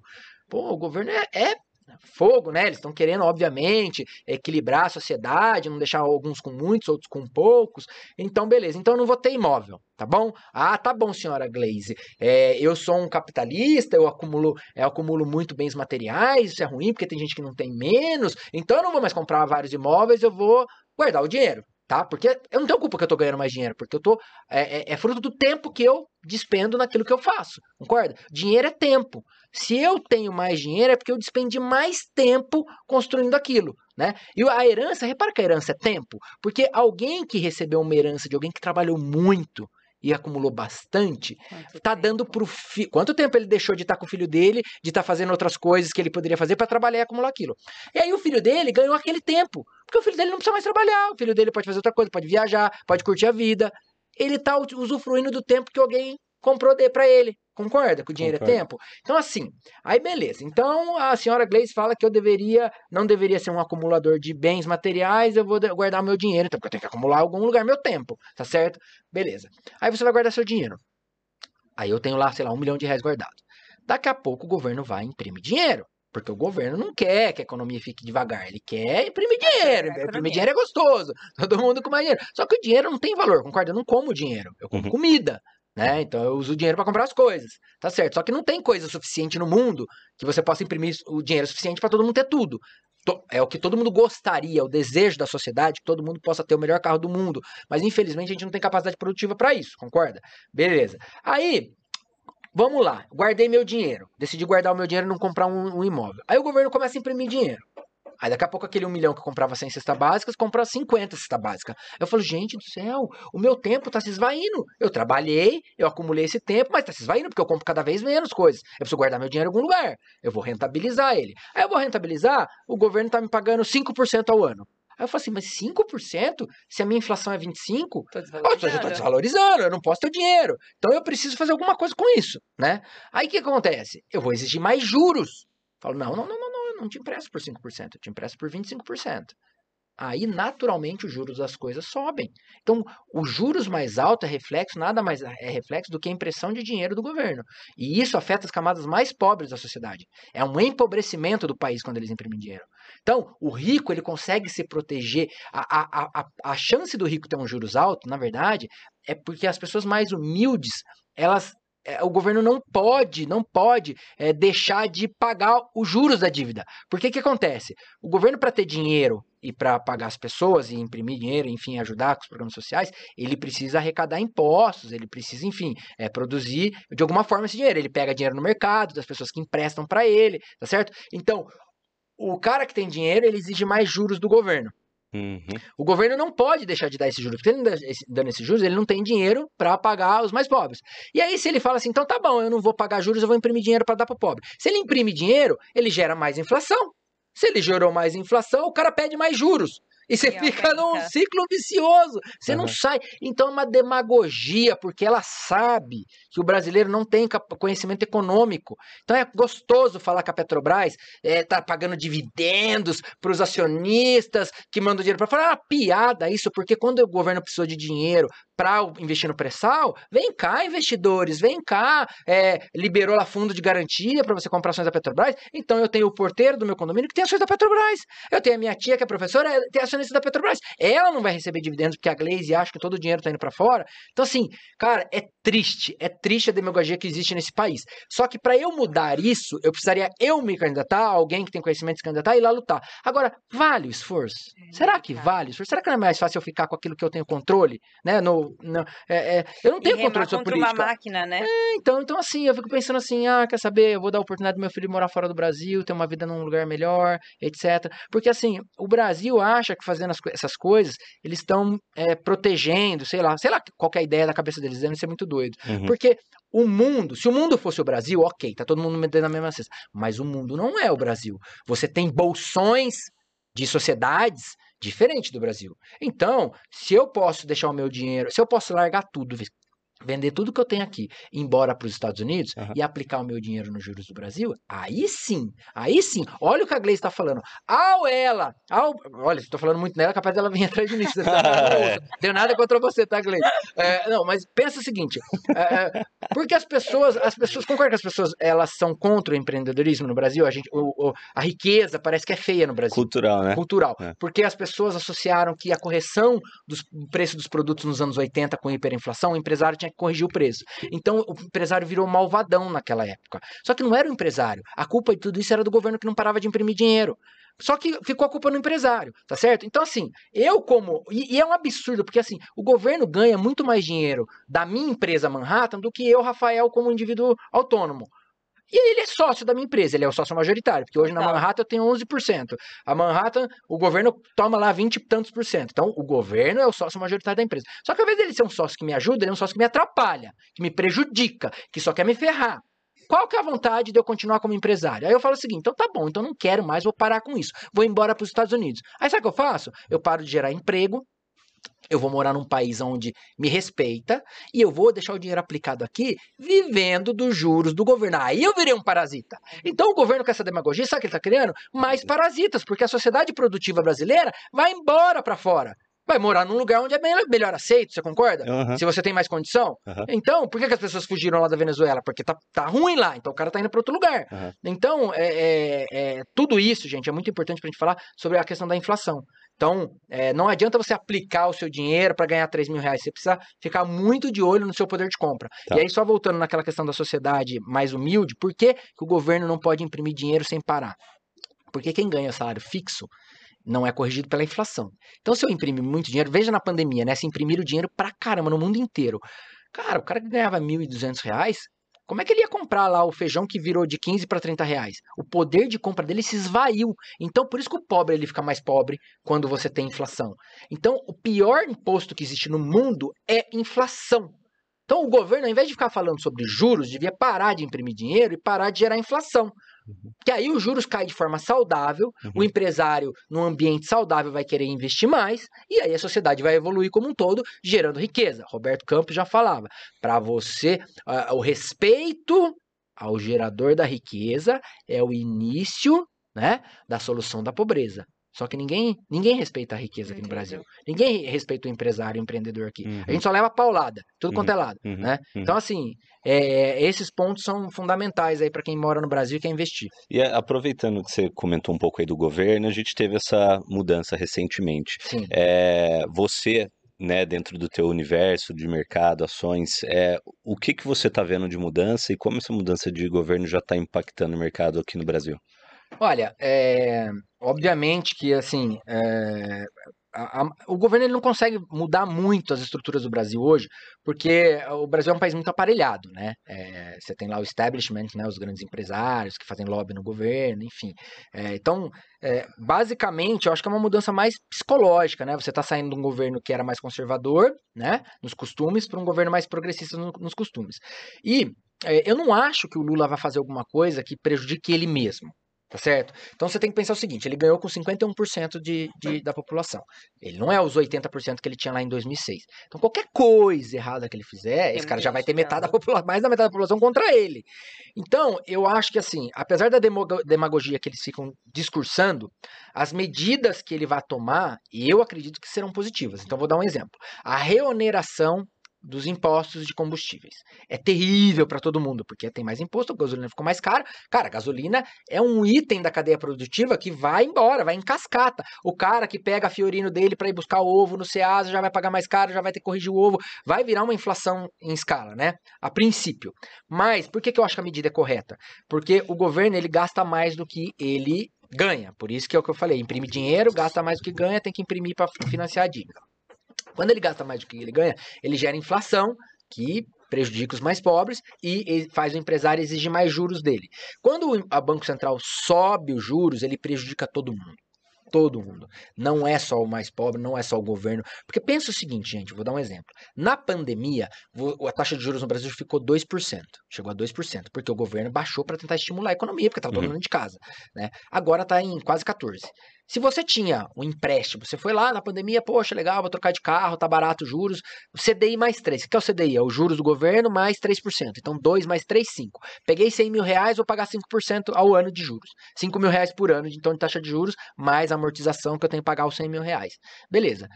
Pô, o governo é, é fogo, né? Eles estão querendo, obviamente, equilibrar a sociedade, não deixar alguns com muitos, outros com poucos. Então, beleza. Então, eu não vou ter imóvel, tá bom? Ah, tá bom, senhora Glaze. É, eu sou um capitalista, eu acumulo, eu acumulo muito bens materiais, isso é ruim porque tem gente que não tem menos. Então, eu não vou mais comprar vários imóveis, eu vou guardar o dinheiro tá? Porque eu não tenho culpa que eu tô ganhando mais dinheiro, porque eu tô é, é, é, fruto do tempo que eu despendo naquilo que eu faço, concorda? Dinheiro é tempo. Se eu tenho mais dinheiro é porque eu despendi mais tempo construindo aquilo, né? E a herança, repara que a herança é tempo, porque alguém que recebeu uma herança de alguém que trabalhou muito e acumulou bastante, Quanto tá tempo? dando pro filho. Quanto tempo ele deixou de estar tá com o filho dele, de estar tá fazendo outras coisas que ele poderia fazer para trabalhar e acumular aquilo? E aí o filho dele ganhou aquele tempo, porque o filho dele não precisa mais trabalhar, o filho dele pode fazer outra coisa, pode viajar, pode curtir a vida. Ele tá usufruindo do tempo que alguém comprou para ele. Concorda que o dinheiro Concordo. é tempo? Então, assim, aí beleza. Então, a senhora Gleice fala que eu deveria, não deveria ser um acumulador de bens materiais, eu vou guardar meu dinheiro, então, porque eu tenho que acumular em algum lugar meu tempo, tá certo? Beleza. Aí você vai guardar seu dinheiro. Aí eu tenho lá, sei lá, um milhão de reais guardado. Daqui a pouco o governo vai imprimir dinheiro. Porque o governo não quer que a economia fique devagar, ele quer imprimir dinheiro. É, imprimir dinheiro é gostoso. Todo mundo com mais dinheiro. Só que o dinheiro não tem valor, concorda? Eu não como dinheiro, eu como uhum. comida né? Então eu uso o dinheiro para comprar as coisas, tá certo? Só que não tem coisa suficiente no mundo que você possa imprimir o dinheiro suficiente para todo mundo ter tudo. É o que todo mundo gostaria, o desejo da sociedade, que todo mundo possa ter o melhor carro do mundo. Mas infelizmente a gente não tem capacidade produtiva para isso, concorda? Beleza. Aí, vamos lá, guardei meu dinheiro. Decidi guardar o meu dinheiro e não comprar um, um imóvel. Aí o governo começa a imprimir dinheiro. Aí daqui a pouco aquele um milhão que comprava 100 cestas básicas, compra 50 cestas básicas. Eu falo, gente do céu, o meu tempo tá se esvaindo. Eu trabalhei, eu acumulei esse tempo, mas tá se esvaindo porque eu compro cada vez menos coisas. Eu preciso guardar meu dinheiro em algum lugar. Eu vou rentabilizar ele. Aí eu vou rentabilizar, o governo tá me pagando 5% ao ano. Aí eu falo assim, mas 5%? Se a minha inflação é 25%, Tô eu já estou desvalorizando. desvalorizando, eu não posso ter dinheiro. Então eu preciso fazer alguma coisa com isso, né? Aí o que acontece? Eu vou exigir mais juros. Falo, não, não, não, não, não te empresto por 5%, eu te empresto por 25%. Aí, naturalmente, os juros das coisas sobem. Então, os juros mais altos é reflexo, nada mais é reflexo do que a impressão de dinheiro do governo. E isso afeta as camadas mais pobres da sociedade. É um empobrecimento do país quando eles imprimem dinheiro. Então, o rico, ele consegue se proteger. A, a, a, a chance do rico ter um juros alto, na verdade, é porque as pessoas mais humildes, elas o governo não pode, não pode é, deixar de pagar os juros da dívida. Porque que acontece? O governo, para ter dinheiro e para pagar as pessoas e imprimir dinheiro, enfim, ajudar com os programas sociais, ele precisa arrecadar impostos, ele precisa, enfim, é, produzir de alguma forma esse dinheiro. Ele pega dinheiro no mercado, das pessoas que emprestam para ele, tá certo? Então, o cara que tem dinheiro, ele exige mais juros do governo. Uhum. O governo não pode deixar de dar esses juros, porque ele esse- dando esses juros, ele não tem dinheiro para pagar os mais pobres. E aí, se ele fala assim, então tá bom, eu não vou pagar juros, eu vou imprimir dinheiro para dar para pobre. Se ele imprime dinheiro, ele gera mais inflação. Se ele gerou mais inflação, o cara pede mais juros. E você E fica num ciclo vicioso. Você não Aham. sai. Então é uma demagogia, porque ela sabe que o brasileiro não tem conhecimento econômico. Então é gostoso falar que a Petrobras está pagando dividendos para os acionistas que mandam dinheiro para fora. É uma piada isso, porque quando o governo precisou de dinheiro para investir no pré-sal, vem cá, investidores, vem cá, é, liberou lá fundo de garantia para você comprar ações da Petrobras. Então eu tenho o porteiro do meu condomínio que tem ações da Petrobras. Eu tenho a minha tia que é professora, ela tem acionista da Petrobras. Ela não vai receber dividendos porque a Glaze acha que todo o dinheiro está indo para fora. Então assim, cara, é triste, é triste a demagogia que existe nesse país. Só que para eu mudar isso, eu precisaria eu me candidatar, alguém que tem conhecimento se candidatar e ir lá lutar. Agora, vale o esforço? Será que cara. vale o esforço? Será que não é mais fácil eu ficar com aquilo que eu tenho controle, né? No, no- é- é, eu não tenho controle sobre contra uma política. máquina, né? Então, então, assim, eu fico pensando assim, ah, quer saber, eu vou dar a oportunidade do meu filho morar fora do Brasil, ter uma vida num lugar melhor, etc. Porque, assim, o Brasil acha que fazendo as essas coisas, eles estão é, protegendo, sei lá, sei lá qual é a ideia da cabeça deles, devem ser muito doido. Uhum. Porque o mundo, se o mundo fosse o Brasil, ok, tá todo mundo metendo na mesma cesta. Mas o mundo não é o Brasil. Você tem bolsões de sociedades diferentes do Brasil. Então, se eu posso deixar o meu dinheiro, se eu posso largar tudo, vender tudo que eu tenho aqui, ir embora para os Estados Unidos Aham. e aplicar o meu dinheiro nos juros do Brasil, aí sim, aí sim. Olha o que a Gleice está falando. Ao ela, ao, olha, estou falando muito nela, capaz dela vir atrás de mim. É. "Não Tenho nada contra você, tá, Gleice? É, não, mas pensa o seguinte, é, é, porque as pessoas, as pessoas, concorda que as pessoas, elas são contra o empreendedorismo no Brasil? A gente, o- o- a riqueza parece que é feia no Brasil Cultural, né? cultural. É. Porque as pessoas associaram que a correção do preço dos produtos nos anos 80 com hiperinflação, o empresário tinha que corrigir o preço. Então o empresário virou malvadão naquela época. Só que não era o empresário. A culpa de tudo isso era do governo que não parava de imprimir dinheiro. Só que ficou a culpa no empresário, tá certo? Então, assim, eu como. E, e é um absurdo, porque assim, o governo ganha muito mais dinheiro da minha empresa Manhattan do que eu, Rafael, como indivíduo autônomo. E ele é sócio da minha empresa, ele é o sócio majoritário, porque hoje na. Manhattan eu tenho 11%. A Manhattan, o governo toma lá 20 e tantos por cento. Então, o governo é o sócio majoritário da empresa. Só que ao invés dele ser um sócio que me ajuda, ele é um sócio que me atrapalha, que me prejudica, que só quer me ferrar. Qual que é a vontade de eu continuar como empresário? Aí eu falo o seguinte, então tá bom, então não quero mais, vou parar com isso. Vou embora para os Estados Unidos. Aí sabe o que eu faço? Eu paro de gerar emprego, eu vou morar num país onde me respeita e eu vou deixar o dinheiro aplicado aqui vivendo dos juros do governo. Aí eu virei um parasita. Então o governo com essa demagogia, sabe o que ele está criando? Mais parasitas, porque a sociedade produtiva brasileira vai embora para fora. Vai morar num lugar onde é melhor, aceito, você concorda? Aham. Se você tem mais condição. Aham. Então, por que, que as pessoas fugiram lá da Venezuela? Porque tá, tá ruim lá, então o cara tá indo para outro lugar. Aham. Então, é, é- é- tudo isso, gente, é muito importante pra gente falar sobre a questão da inflação. Então, é, não adianta você aplicar o seu dinheiro para ganhar 3 mil reais. Você precisa ficar muito de olho no seu poder de compra. Tá. E aí, só voltando naquela questão da sociedade mais humilde, por que, que o governo não pode imprimir dinheiro sem parar? Porque quem ganha salário fixo não é corrigido pela inflação. Então, se eu imprimir muito dinheiro, veja na pandemia, né? Se imprimir o dinheiro pra caramba no mundo inteiro. Cara, o cara que ganhava 1.200 reais, como é que ele ia comprar lá o feijão que virou de 15 para 30 reais? O poder de compra dele se esvaiu. Então, por isso que o pobre ele fica mais pobre quando você tem inflação. Então, o pior imposto que existe no mundo é inflação. Então o governo, ao invés de ficar falando sobre juros, devia parar de imprimir dinheiro e parar de gerar inflação. Que aí os juros caem de forma saudável, Uhum. o empresário, num ambiente saudável, vai querer investir mais, e aí a sociedade vai evoluir como um todo, gerando riqueza. Roberto Campos já falava. Para você, ah, o respeito ao gerador da riqueza é o início né, da solução da pobreza. Só que ninguém, ninguém respeita a riqueza aqui no. Brasil. Ninguém respeita o empresário, o empreendedor aqui. Uhum. A gente só leva paulada, tudo Uhum. quanto é lado. Uhum. né? Uhum. Então, assim, é, esses pontos são fundamentais aí para quem mora no Brasil e quer investir. E é, aproveitando que você comentou um pouco aí do governo, a gente teve essa mudança recentemente. Sim. É, você, né, dentro do teu universo de mercado, ações, é, o que que você está vendo de mudança e como essa mudança de governo já está impactando o mercado aqui no Brasil? Olha, é, obviamente que assim é, a- a- o governo ele não consegue mudar muito as estruturas do Brasil hoje, porque o Brasil é um país muito aparelhado, né? É, você tem lá o establishment, né, os grandes empresários que fazem lobby no governo, enfim. Então, basicamente, eu acho que é uma mudança mais psicológica, né? Você está saindo de um governo que era mais conservador, né, nos costumes, para um governo mais progressista no- nos costumes. E eu não acho que o Lula vai fazer alguma coisa que prejudique ele mesmo. Tá certo? Então você tem que pensar o seguinte: ele ganhou com 51% de, de, da população. Ele não é os 80% que ele tinha lá em 2006. Então qualquer coisa errada que ele fizer, Tem esse cara já vai ter metade da ficando. população, mais da metade da população contra ele. Então eu acho que assim, apesar da demagogia que eles ficam discursando, as medidas que ele vai tomar, eu acredito que serão positivas. Então vou dar um exemplo: a reoneração dos impostos de combustíveis. É terrível para todo mundo, porque tem mais imposto, a gasolina ficou mais cara. Cara, gasolina é um item da cadeia produtiva que vai embora, vai em cascata. O cara que pega a Fiorino dele para ir buscar o ovo no Ceasa já vai pagar mais caro, já vai ter que corrigir o ovo, vai virar uma inflação em escala, né? A princípio. Mas por que, que eu acho que a medida é correta? Porque o governo ele gasta mais do que ele ganha. Por isso que é o que eu falei, imprime dinheiro, gasta mais do que ganha, tem que imprimir para financiar a dívida. Quando ele gasta mais do que ele ganha, ele gera inflação, que prejudica os mais pobres e faz o empresário exigir mais juros dele. Quando o a Banco Central sobe os juros, ele prejudica todo mundo. Todo mundo. Não é só o mais pobre, não é só o governo. Porque pensa o seguinte, gente, vou dar um exemplo. Na pandemia, a taxa de juros no Brasil ficou 2%. Chegou a 2%, porque o governo baixou para tentar estimular a economia, porque estava todo Uhum. mundo de casa. Né? Agora está em quase 14%. Se você tinha um empréstimo, você foi lá na pandemia, poxa, legal, vou trocar de carro, tá barato os juros, o CDI mais 3. O que é o CDI? É os juros do governo mais 3%. Então, 2 mais 3, 5. Peguei 100 mil reais, vou pagar 5% ao ano de juros. 5 mil reais por ano, então, de taxa de juros, mais amortização que eu tenho que pagar os 100 mil reais. Beleza.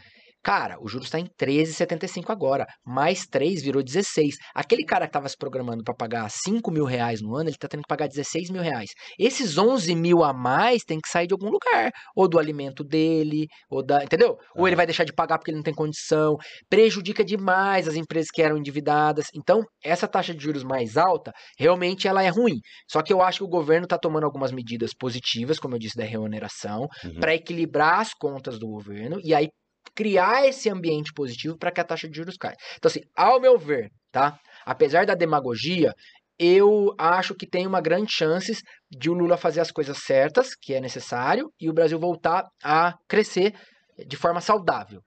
Cara, o juros está em 13,75 agora. Mais 3 virou 16. Aquele cara que estava se programando para pagar 5 mil reais no ano, ele está tendo que pagar 16 mil reais. Esses 11 mil a mais tem que sair de algum lugar. Ou do alimento dele, ou da. Entendeu? Ou ele vai deixar de pagar porque ele não tem condição. Prejudica demais as empresas que eram endividadas. Então, essa taxa de juros mais alta, realmente ela é ruim. Só que eu acho que o governo está tomando algumas medidas positivas, como eu disse, da reoneração, Uhum. para equilibrar as contas do governo e aí criar esse ambiente positivo para que a taxa de juros caia. Então, assim, ao meu ver, tá? Apesar da demagogia, eu acho que tem uma grande chance de o Lula fazer as coisas certas, que é necessário, e o Brasil voltar a crescer de forma saudável.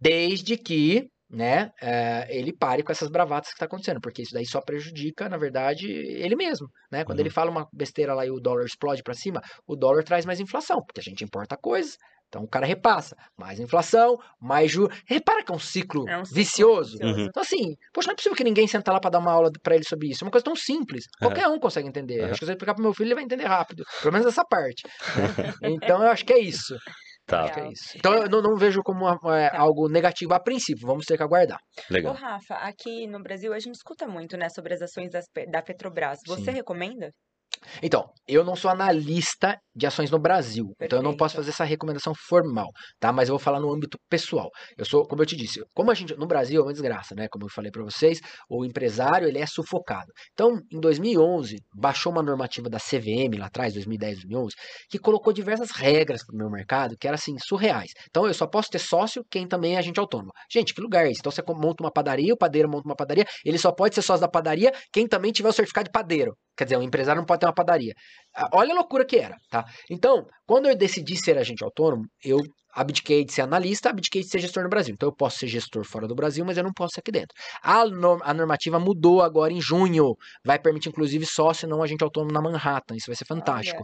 Desde que né, eh, ele pare com essas bravatas que está acontecendo, porque isso daí só prejudica, na verdade, ele mesmo, né? Quando Uhum. ele fala uma besteira lá e o dólar explode para cima, o dólar traz mais inflação, porque a gente importa coisas, então o cara repassa, mais inflação, mais juros. Repara que é um ciclo, É um ciclo vicioso. vicioso. Uhum. Então assim, poxa, não é possível que ninguém senta lá para dar uma aula para ele sobre isso. É uma coisa tão simples. Aham. Qualquer um consegue entender. Aham. Acho que se eu explicar pro meu filho, ele vai entender rápido, pelo menos essa parte. então eu acho que é isso. Tá, Acho que é. Então eu não, não vejo como é, Tá. algo negativo a princípio. Vamos ter que aguardar. Ô, legal. Rafa, aqui no Brasil a gente escuta muito, né, sobre as ações das da Petrobras. Você Sim. recomenda? Então, eu não sou analista de ações no Brasil, então eu não posso Perfeito. fazer essa recomendação formal, tá? Mas eu vou falar no âmbito pessoal. Eu sou, como eu te disse, como a gente no Brasil é uma desgraça, né? Como eu falei para vocês, o empresário ele é sufocado. Então, em 2011 baixou uma normativa da CVM lá atrás, 2010, 2011, que colocou diversas regras para o meu mercado que eram assim surreais. Então, eu só posso ter sócio quem também é agente autônomo. Gente, que lugar é esse? Então você monta uma padaria, o padeiro monta uma padaria, ele só pode ser sócio da padaria quem também tiver o certificado de padeiro. Quer dizer, um empresário não pode ter uma padaria. Ah, Olha a loucura que era, tá? Então, quando eu decidi ser agente autônomo, eu abdiquei de ser analista, abdiquei de ser gestor no Brasil. Então, eu posso ser gestor fora do Brasil, mas eu não posso ser aqui dentro. A, norm- a normativa mudou agora em junho. Vai permitir, inclusive, sócio não agente autônomo na Manhattan. Isso vai ser fantástico.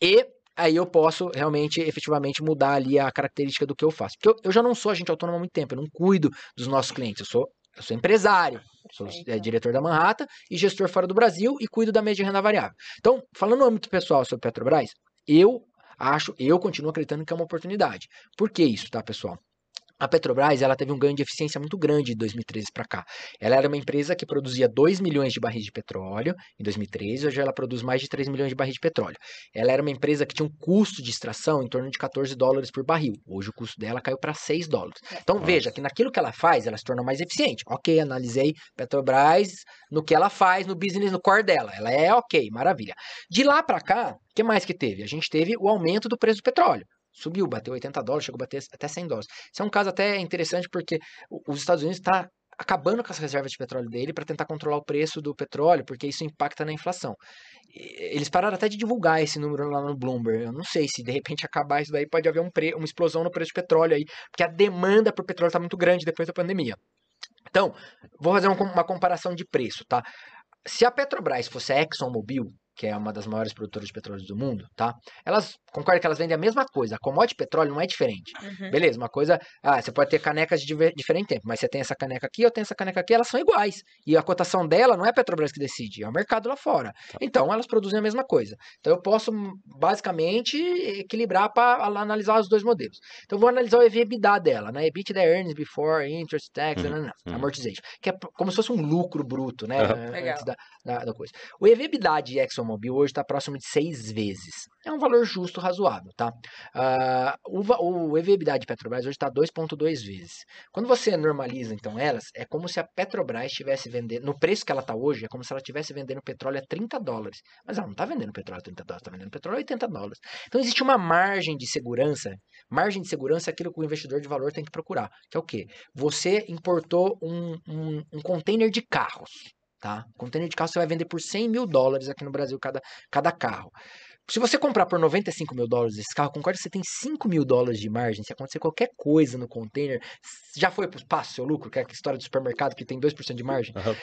E aí eu posso realmente, efetivamente, mudar ali a característica do que eu faço. Porque eu, eu já não sou agente autônomo há muito tempo, eu não cuido dos nossos clientes. Eu sou, eu sou empresário, sou Eita. é, diretor da Manhattan e gestor fora do Brasil e cuido da média de renda variável. Então, falando no âmbito pessoal sobre Petrobras, eu acho, eu continuo acreditando que é uma oportunidade. Por que isso, tá, pessoal? A Petrobras ela teve um ganho de eficiência muito grande de 2013 para cá. Ela era uma empresa que produzia 2 milhões de barris de petróleo em 2013, hoje ela produz mais de 3 milhões de barris de petróleo. Ela era uma empresa que tinha um custo de extração em torno de 14 dólares por barril. Hoje o custo dela caiu para 6 dólares. Então veja que naquilo que ela faz, ela se torna mais eficiente. Ok, analisei Petrobras no que ela faz, no business, no core dela. Ela é ok, maravilha. De lá para cá, o que mais que teve? A gente teve o aumento do preço do petróleo. Subiu, bateu 80 dólares, chegou a bater até 100 dólares. Isso é um caso até interessante porque os Estados Unidos estão acabando com as reservas de petróleo dele para tentar controlar o preço do petróleo, porque isso impacta na inflação. Eles pararam até de divulgar esse número lá no Bloomberg. Eu não sei se de repente acabar isso daí pode haver um pre- uma explosão no preço de petróleo aí, porque a demanda por petróleo está muito grande depois da pandemia. Então, vou fazer um uma comparação de preço, tá? Se a Petrobras fosse a ExxonMobil, que é uma das maiores produtoras de petróleo do mundo, tá? Elas, concorda que elas vendem a mesma coisa. A commodity petróleo não é diferente. Uhum. Beleza, uma coisa. Ah, você pode ter canecas de diferente tempo, mas você tem essa caneca aqui, eu tenho essa caneca aqui, elas são iguais. E a cotação dela não é a Petrobras que decide, é o mercado lá fora. Então elas produzem a mesma coisa. Então eu posso hum, basicamente equilibrar para analisar os dois modelos. Então eu vou analisar o EV/EBITDA dela, né? EBITDA é earnings before interest, tax, Uhum, nanana, uhum. amortization, que é como se fosse um lucro bruto, né? Legal. Antes da, da, da coisa. O EV/EBITDA de ExxonMobil hoje está próximo de seis vezes. É um valor justo, razoável, tá? Ah, o, o EV/EBITDA de Petrobras hoje está 2,2 vezes. Quando você normaliza, então, elas, é como se a Petrobras estivesse vendendo, no preço que ela está hoje, é como se ela estivesse vendendo petróleo a 30 dólares. Mas ela não está vendendo petróleo a 30 dólares, está vendendo petróleo a 80 dólares. Então, existe uma margem de segurança. Margem de segurança é aquilo que o investidor de valor tem que procurar. Que é o quê? Você importou um, um, um container de carros. Tá? Container de carro você vai vender por 100 mil dólares aqui no Brasil cada, cada carro. Se você comprar por 95 mil dólares esse carro, concorda que você tem 5 mil dólares de margem. Se acontecer qualquer coisa no container, já foi pro espaço seu lucro, que é a história do supermercado que tem 2% de margem. Aham.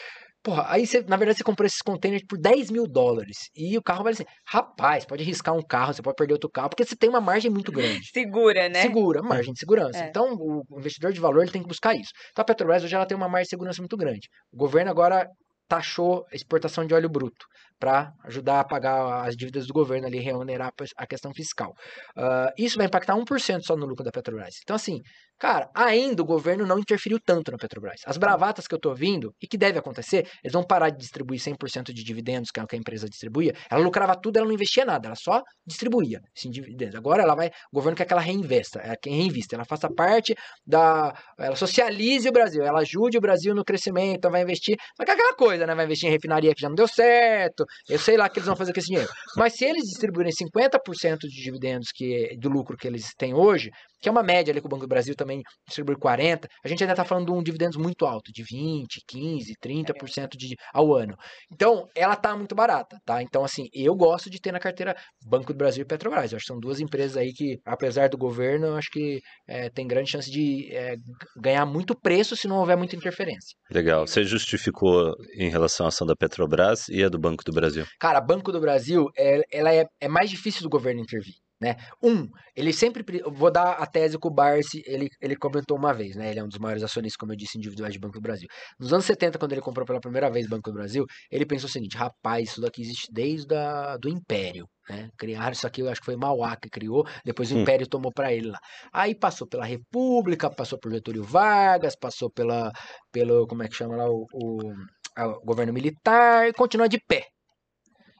Porra, aí você, na verdade, você comprou esses containers por 10 mil dólares. E o carro vale assim, rapaz, pode riscar um carro, você pode perder outro carro, porque você tem uma margem muito grande. Segura, né? Segura, margem de segurança. É. Então, o investidor de valor ele tem que buscar isso. Então, a Petrobras hoje ela tem uma margem de segurança muito grande. O governo agora taxou a exportação de óleo bruto para ajudar a pagar as dívidas do governo ali, reonerar a questão fiscal. Ah, isso vai impactar 1% só no lucro da Petrobras. Então, assim, cara, ainda o governo não interferiu tanto na Petrobras. As bravatas que eu tô ouvindo, e que deve acontecer, eles vão parar de distribuir 100% de dividendos, que é o que a empresa distribuía. Ela lucrava tudo, ela não investia nada, ela só distribuía esses dividendos. Agora ela vai, o governo quer que ela reinvesta, é quem reinvista, ela faça parte da, ela socialize o Brasil, ela ajude o Brasil no crescimento, vai investir, mas que é aquela coisa, né, vai investir em refinaria que já não deu certo, eu sei lá o que eles vão fazer com esse dinheiro. Mas se eles distribuírem 50% de dividendos que do lucro que eles têm hoje, que é uma média ali que o Banco do Brasil também distribui 40, a gente ainda está falando de um dividendos muito alto, de 20, 15, 30% de, ao ano. Então, ela tá muito barata, tá? Então, assim, eu gosto de ter na carteira Banco do Brasil e Petrobras. Eu acho que são duas empresas aí que, apesar do governo, eu acho que é, tem grande chance de é, ganhar muito preço se não houver muita interferência. Legal. Você justificou em relação à ação da Petrobras e a do Banco do Brasil. Cara, Banco do Brasil, é, ela é, é mais difícil do governo intervir. Né? Um, ele sempre. Vou dar a tese que o Barsi ele, ele comentou uma vez, né? Ele é um dos maiores acionistas, como eu disse, individuais de Banco do Brasil. Nos anos 70, quando ele comprou pela primeira vez Banco do Brasil, ele pensou o seguinte: rapaz, isso daqui existe desde a, do Império. Né? Criaram isso aqui, eu acho que foi Mauá que criou, depois o Hum. Império tomou para ele lá. Aí passou pela República, passou por Getúlio Vargas, passou pela, pelo, como é que chama lá, o, o, o governo militar, e continua de pé.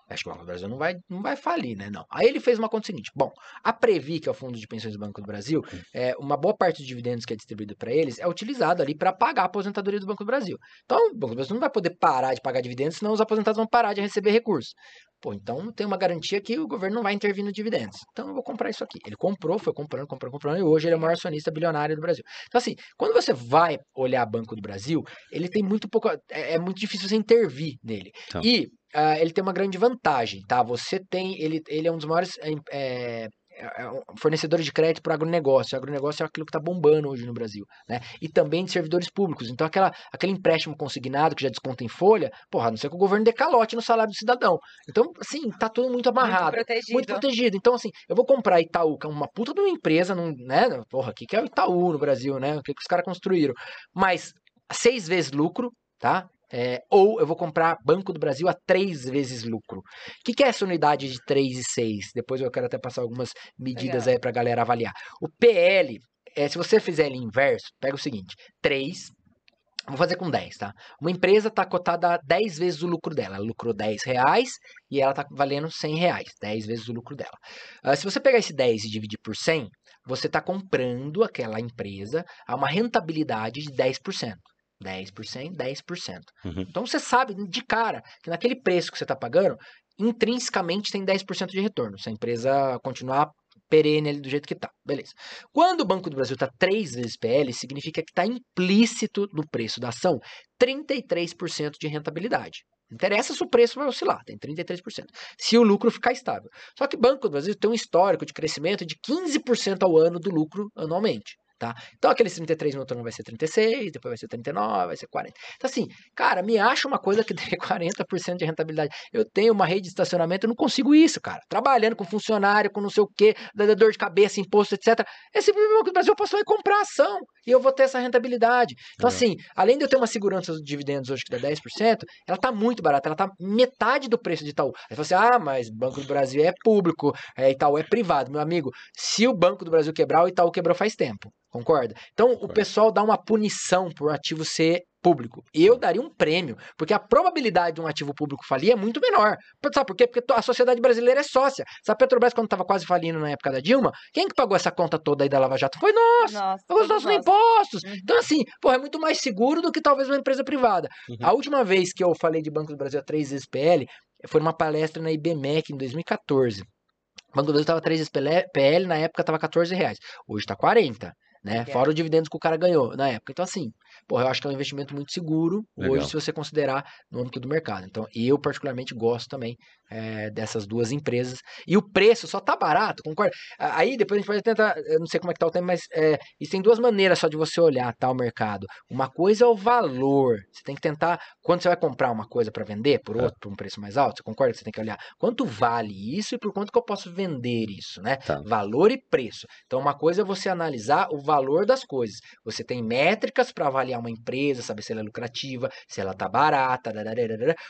Acho que o Banco do Brasil não vai, não vai falir, né? Não. Aí ele fez uma conta seguinte: bom, a Previ, que é o Fundo de Pensões do Banco do Brasil, é, uma boa parte dos dividendos que é distribuído para eles é utilizado ali para pagar a aposentadoria do Banco do Brasil. Então, o Banco do Brasil não vai poder parar de pagar dividendos, senão os aposentados vão parar de receber recursos. Pô, então tem uma garantia que o governo não vai intervir nos dividendos. Então eu vou comprar isso aqui. Ele comprou, foi comprando, comprando, comprando, e hoje ele é o maior acionista bilionário do Brasil. Então, assim, quando você vai olhar Banco do Brasil, ele tem muito pouco. É, é muito difícil você intervir nele. Então. E ah, ele tem uma grande vantagem, tá? Você tem, ele, ele é um dos maiores é, é um fornecedor de crédito para o agronegócio. O agronegócio é aquilo que está bombando hoje no Brasil, né? E também de servidores públicos. Então, aquela, aquele empréstimo consignado que já desconta em folha, porra, não sei que o governo dê calote no salário do cidadão. Então, assim, tá tudo muito amarrado. Muito protegido. Muito protegido. Então, assim, eu vou comprar Itaú, que é uma puta de uma empresa, num, né? Porra, o que, que é o Itaú no Brasil, né? O que, que os caras construíram? Mas seis vezes lucro, tá? É, ou eu vou comprar Banco do Brasil a três vezes lucro. O que, que é essa unidade de 3 e 6? Depois eu quero até passar algumas medidas Legal. aí para a galera avaliar. O PL, é, se você fizer ele inverso, pega o seguinte: 3. Vou fazer com 10, tá? Uma empresa está cotada a 10 vezes o lucro dela. Ela lucrou 10 reais e ela está valendo 100 reais. 10 vezes o lucro dela. Ah, se você pegar esse 10 e dividir por 100, você está comprando aquela empresa a uma rentabilidade de 10%. 10%, 10%. Uhum. Então você sabe de cara que naquele preço que você está pagando, intrinsecamente tem 10% de retorno. Se a empresa continuar perene ali do jeito que está. Beleza. Quando o Banco do Brasil está 3 vezes PL, significa que está implícito no preço da ação 33% de rentabilidade. Não interessa se o preço vai oscilar, tem 33%. Se o lucro ficar estável. Só que o Banco do Brasil tem um histórico de crescimento de 15% ao ano do lucro anualmente. Tá? Então aqueles 33 no ano vai ser 36, depois vai ser 39, vai ser 40. Então assim, cara, me acha uma coisa que dê 40% de rentabilidade. Eu tenho uma rede de estacionamento, eu não consigo isso, cara. Trabalhando com funcionário, com não sei o quê, dá dor de cabeça, imposto, etc. Esse do Brasil eu posso ir comprar ação e eu vou ter essa rentabilidade. Então Legal. assim, além de eu ter uma segurança dos dividendos hoje que dá 10%, ela tá muito barata, ela tá metade do preço de Itaú. Aí você, ah, mas Banco do Brasil é público, é, Itaú é privado. Meu amigo, se o Banco do Brasil quebrar, o Itaú quebrou faz tempo. Concorda? Então, o Concordo. pessoal dá uma punição por ativo ser público. Eu daria um prêmio, porque a probabilidade de um ativo público falir é muito menor. Sabe por quê? Porque a sociedade brasileira é sócia. Se a Petrobras, quando estava quase falindo na época da Dilma, quem que pagou essa conta toda aí da Lava Jato? Foi nós! Nossa, Pagou os nossos impostos. Uhum. Então, assim, porra, é muito mais seguro do que talvez uma empresa privada. Uhum. A última vez que eu falei de Banco do Brasil a 3 vezes PL foi numa palestra na IBMEC em 2014. O Banco do Brasil estava 3 vezes PL, PL, na época estava 14 reais. Hoje está 40, né? Fora o dividendos que o cara ganhou na época. Então, assim, porra, eu acho que é um investimento muito seguro Legal. hoje, se você considerar no âmbito do mercado. Então, eu particularmente gosto também eh, dessas duas empresas. E o preço só tá barato, concorda? Aí depois a gente pode tentar, eu não sei como é que tá o tempo, mas é, isso tem duas maneiras só de você olhar tá, o mercado. Uma coisa é o valor. Você tem que tentar, quando você vai comprar uma coisa para vender por É. outro, por um preço mais alto, você concorda que você tem que olhar quanto vale isso e por quanto que eu posso vender isso, né? Tá. Valor e preço. Então, uma coisa é você analisar o valor das coisas. Você tem métricas para avaliar uma empresa, saber se ela é lucrativa, se ela tá barata,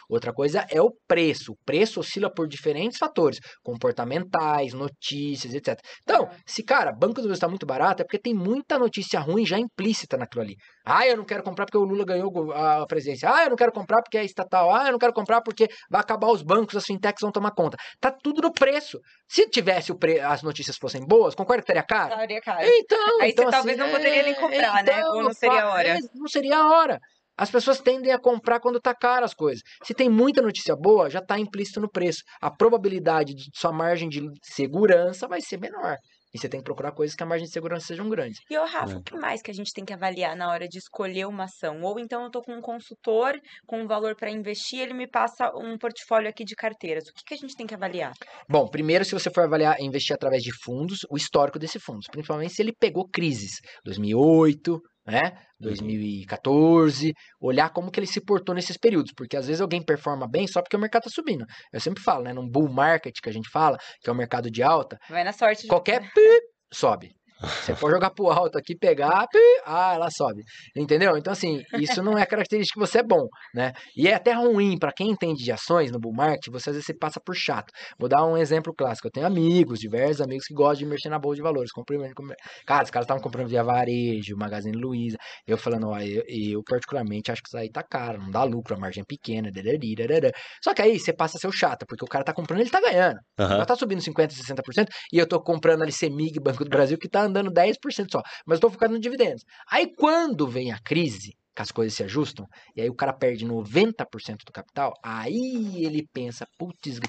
outra coisa é o preço. O preço oscila por diferentes fatores, comportamentais, notícias, etc. Então, Ah. se, cara, Banco do Brasil está muito barato, é porque tem muita notícia ruim já implícita naquilo ali. Ah, eu não quero comprar porque o Lula ganhou a presidência. Ah, eu não quero comprar porque é estatal. Ah, eu não quero comprar porque vai acabar os bancos, as fintechs vão tomar conta. Tá tudo no preço. Se tivesse o pre... as notícias fossem boas, concorda que teria caro? Estaria caro. Então, Aí você então, talvez assim, não poderia nem é, comprar, né? Ou não seria a hora. é, não seria a hora. As pessoas tendem a comprar quando tá caro as coisas. Se tem muita notícia boa, já tá implícito no preço. A probabilidade de sua margem de segurança vai ser menor. E você tem que procurar coisas que a margem de segurança sejam grandes. E, ô, Rafa, É. o que mais que a gente tem que avaliar na hora de escolher uma ação? Ou então eu tô com um consultor com um valor para investir, ele me passa um portfólio aqui de carteiras. O que, que a gente tem que avaliar? Bom, primeiro, se você for avaliar investir através de fundos, o histórico desse fundos, principalmente se ele pegou crises, 2008, né, 2014, olhar como que ele se portou nesses períodos, porque às vezes alguém performa bem só porque o mercado tá subindo. Eu sempre falo, né, num bull market que a gente fala, que é o mercado de alta, Vai na sorte qualquer sobe. Você pode jogar pro alto aqui, pegar, pi, ah, ela sobe. Entendeu? Então, assim, isso não é característica que você é bom, né? E é até ruim para quem entende de ações no bull market, você às vezes você passa por chato. Vou dar um exemplo clássico. Eu tenho amigos, diversos amigos que gostam de investir na bolsa de valores. Comprei, comprei. Cara, os caras estavam comprando via varejo, Magazine Luiza. Eu falando, ó, eu, eu particularmente acho que isso aí tá caro, não dá lucro, a margem é pequena, dadari, dadada. Só que aí você passa a ser o chato, porque o cara tá comprando, ele tá ganhando. Aham. Ela tá subindo 50%, 60%, e eu tô comprando ali CEMIG, Banco do Brasil, que tá andando 10% só. Mas tô focado no dividendos. Aí quando vem a crise, que as coisas se ajustam, e aí o cara perde 90% do capital, aí ele pensa, putz,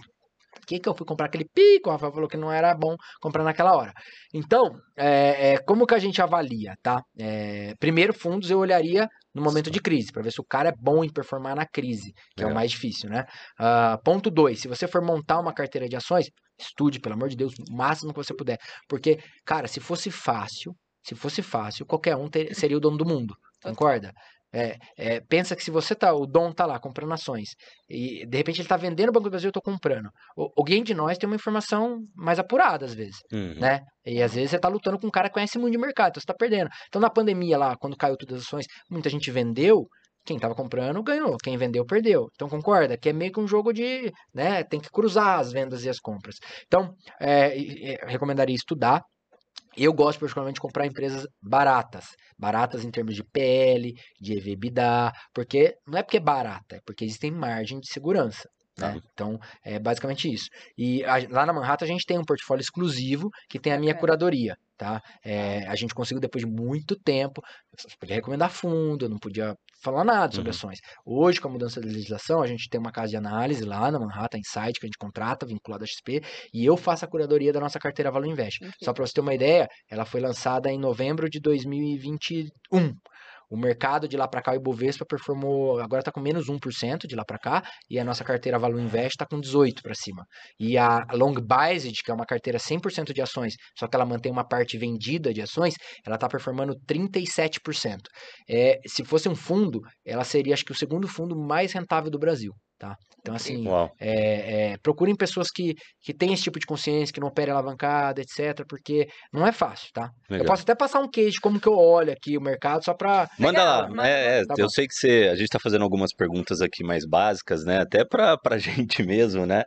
Por que, que eu fui comprar aquele pico? O Rafael falou que não era bom comprar naquela hora. Então, é, é, como que a gente avalia, tá? É, primeiro, fundos eu olharia no momento de crise, para ver se o cara é bom em performar na crise, que é, é o mais difícil, né? Uh, ponto dois, se você for montar uma carteira de ações, estude, pelo amor de Deus, o máximo que você puder. Porque, cara, se fosse fácil, se fosse fácil, qualquer um ter, seria o dono do mundo. Concorda? É, é, pensa que se você tá, o Dom tá lá comprando ações e de repente ele tá vendendo o Banco do Brasil, eu tô comprando. O, alguém de nós tem uma informação mais apurada às vezes, uhum. né? E às vezes você tá lutando com um cara que conhece muito de mercado, então você tá perdendo. Então na pandemia lá, quando caiu todas as ações, muita gente vendeu, quem estava comprando ganhou, quem vendeu perdeu. Então concorda que é meio que um jogo de, né, tem que cruzar as vendas e as compras. Então, é, é, recomendaria estudar eu gosto particularmente de comprar empresas baratas, baratas em termos de PL, de EBITDA, porque não é porque é barata, é porque existem margem de segurança. Né? Então, é basicamente isso. E a, lá na Manhattan a gente tem um portfólio exclusivo que tem a minha curadoria, tá? É, a gente conseguiu depois de muito tempo, podia recomendar fundo, não podia falar nada sobre uhum. ações. Hoje, com a mudança da legislação, a gente tem uma casa de análise lá na Manhattan Insight que a gente contrata, vinculada à XP, e eu faço a curadoria da nossa carteira Valor Invest. Uhum. Só para você ter uma ideia, ela foi lançada em novembro de 2021. O mercado de lá para cá, o Ibovespa performou, agora está com menos 1% de lá para cá, e a nossa carteira Value Invest está com 18% para cima. E a Long Biased, que é uma carteira 100% de ações, só que ela mantém uma parte vendida de ações, ela está performando 37%. É, se fosse um fundo, ela seria, acho que, o segundo fundo mais rentável do Brasil. Tá? Então, assim, é, é, procurem pessoas que, que têm esse tipo de consciência, que não operem alavancada, etc., porque não é fácil, tá? Legal. Eu posso até passar um case de como que eu olho aqui o mercado, só para Manda Legal, lá, é, é tá eu sei que você, a gente está fazendo algumas perguntas aqui mais básicas, né? Até para a gente mesmo, né?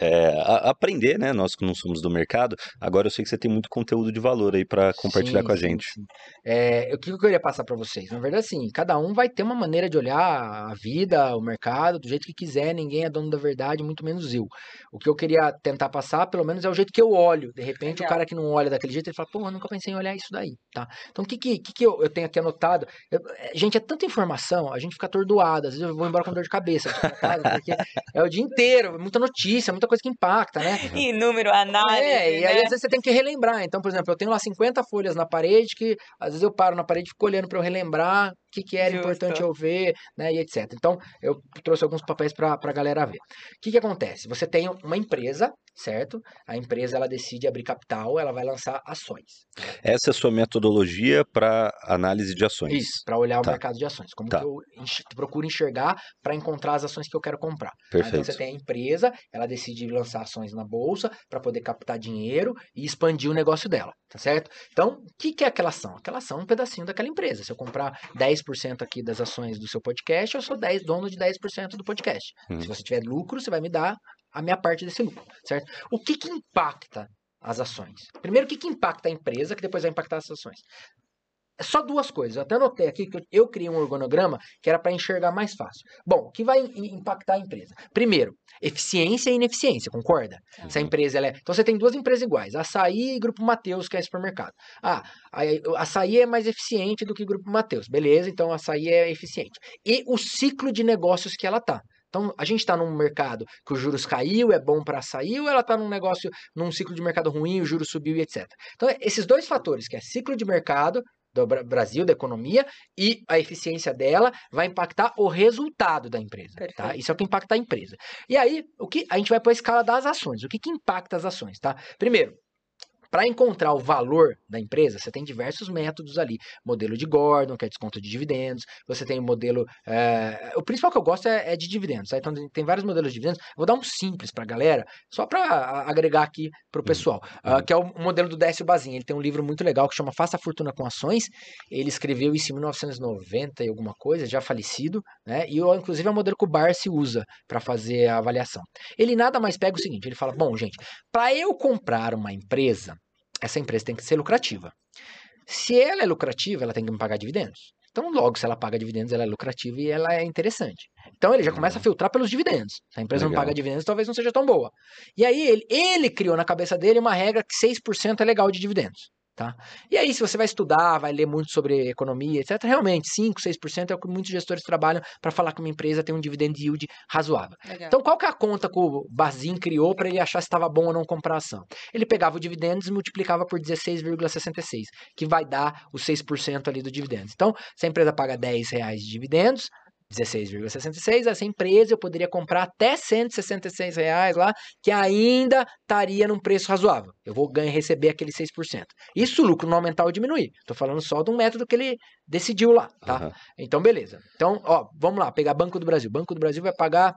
É, é, a, aprender, né? Nós que não somos do mercado. Agora eu sei que você tem muito conteúdo de valor aí para compartilhar sim, com a gente. Sim, sim. É, o que eu queria passar para vocês? Na verdade, assim, cada um vai ter uma maneira de olhar a vida, o mercado, do jeito que quiser. Ninguém é dono da verdade, muito menos eu. O que eu queria tentar passar, pelo menos, é o jeito que eu olho. De repente, Legal. o cara que não olha daquele jeito, ele fala, pô, eu nunca pensei em olhar isso daí, tá? Então, o que, que, que, eu, eu tenho aqui anotado? Eu, é, gente, é tanta informação, a gente fica atordoado. Às vezes eu vou embora com dor de cabeça, porque é o dia inteiro, muita notícia, muita coisa que impacta, né? E número, análise. É, e aí né? às vezes você tem que relembrar. Então, por exemplo, eu tenho lá 50 folhas na parede que às vezes eu paro na parede e fico olhando para eu relembrar que, que era Justo. importante eu ver, né? E etc. Então, eu trouxe alguns papéis para a galera ver. O que, que acontece? Você tem uma empresa certo? A empresa ela decide abrir capital, ela vai lançar ações. Essa é a sua metodologia para análise de ações. Isso, para olhar tá. o mercado de ações. Como tá. que eu procuro enxergar para encontrar as ações que eu quero comprar. Perfeito. Então você tem a empresa, ela decide lançar ações na bolsa para poder captar dinheiro e expandir o negócio dela, tá certo? Então, o que, que é aquela ação? Aquela ação é um pedacinho daquela empresa. Se eu comprar 10% aqui das ações do seu podcast, eu sou 10, dono de 10% do podcast. Hum. Se você tiver lucro, você vai me dar a minha parte desse lucro, certo? O que, que impacta as ações? Primeiro, o que, que impacta a empresa, que depois vai impactar as ações? Só duas coisas. Eu até anotei aqui que eu criei um organograma que era para enxergar mais fácil. Bom, o que vai impactar a empresa? Primeiro, eficiência e ineficiência, concorda? Uhum. Se a empresa ela é... Então você tem duas empresas iguais, Açaí e Grupo Mateus, que é supermercado. Ah, a Açaí é mais eficiente do que Grupo Mateus. Beleza, então a Açaí é eficiente. E o ciclo de negócios que ela tá. Então, a gente está num mercado que os juros caiu, é bom para sair, ou ela está num negócio, num ciclo de mercado ruim, o juros subiu e etc. Então, esses dois fatores, que é ciclo de mercado do Brasil, da economia, e a eficiência dela vai impactar o resultado da empresa. Tá? Isso é o que impacta a empresa. E aí, o que a gente vai para a escala das ações. O que, que impacta as ações? Tá? Primeiro, para encontrar o valor da empresa, você tem diversos métodos ali. Modelo de Gordon, que é desconto de dividendos. Você tem o modelo. É... O principal que eu gosto é, é de dividendos. Tá? Então, tem vários modelos de dividendos. Vou dar um simples para a galera, só para agregar aqui para o uhum. pessoal, uhum. uh, que é o modelo do Décio Bazin. Ele tem um livro muito legal que chama Faça Fortuna com Ações. Ele escreveu isso em 1990 e alguma coisa, já falecido. Né? E, inclusive, é o modelo que o Barsi usa para fazer a avaliação. Ele nada mais pega o seguinte: ele fala, bom, gente, para eu comprar uma empresa essa empresa tem que ser lucrativa. Se ela é lucrativa, ela tem que me pagar dividendos. Então, logo, se ela paga dividendos, ela é lucrativa e ela é interessante. Então, ele já começa a filtrar pelos dividendos. Se a empresa legal. não paga dividendos, talvez não seja tão boa. E aí, ele, ele criou na cabeça dele uma regra que 6% é legal de dividendos. Tá? E aí, se você vai estudar, vai ler muito sobre economia, etc., realmente, 5, 6% é o que muitos gestores trabalham para falar que uma empresa tem um dividend yield razoável. Legal. Então, qual que é a conta que o Bazin criou para ele achar se estava bom ou não comprar a ação? Ele pegava o dividendos e multiplicava por 16,66, que vai dar os 6% ali do dividendos. Então, se a empresa paga 10 reais de dividendos, 16,66, essa empresa eu poderia comprar até 166 reais lá, que ainda estaria num preço razoável. Eu vou ganhar receber aquele 6%. Isso o lucro não aumentar ou diminuir. Estou falando só de um método que ele decidiu lá, tá? Aham. Então, beleza. Então, ó, vamos lá, pegar Banco do Brasil. Banco do Brasil vai pagar,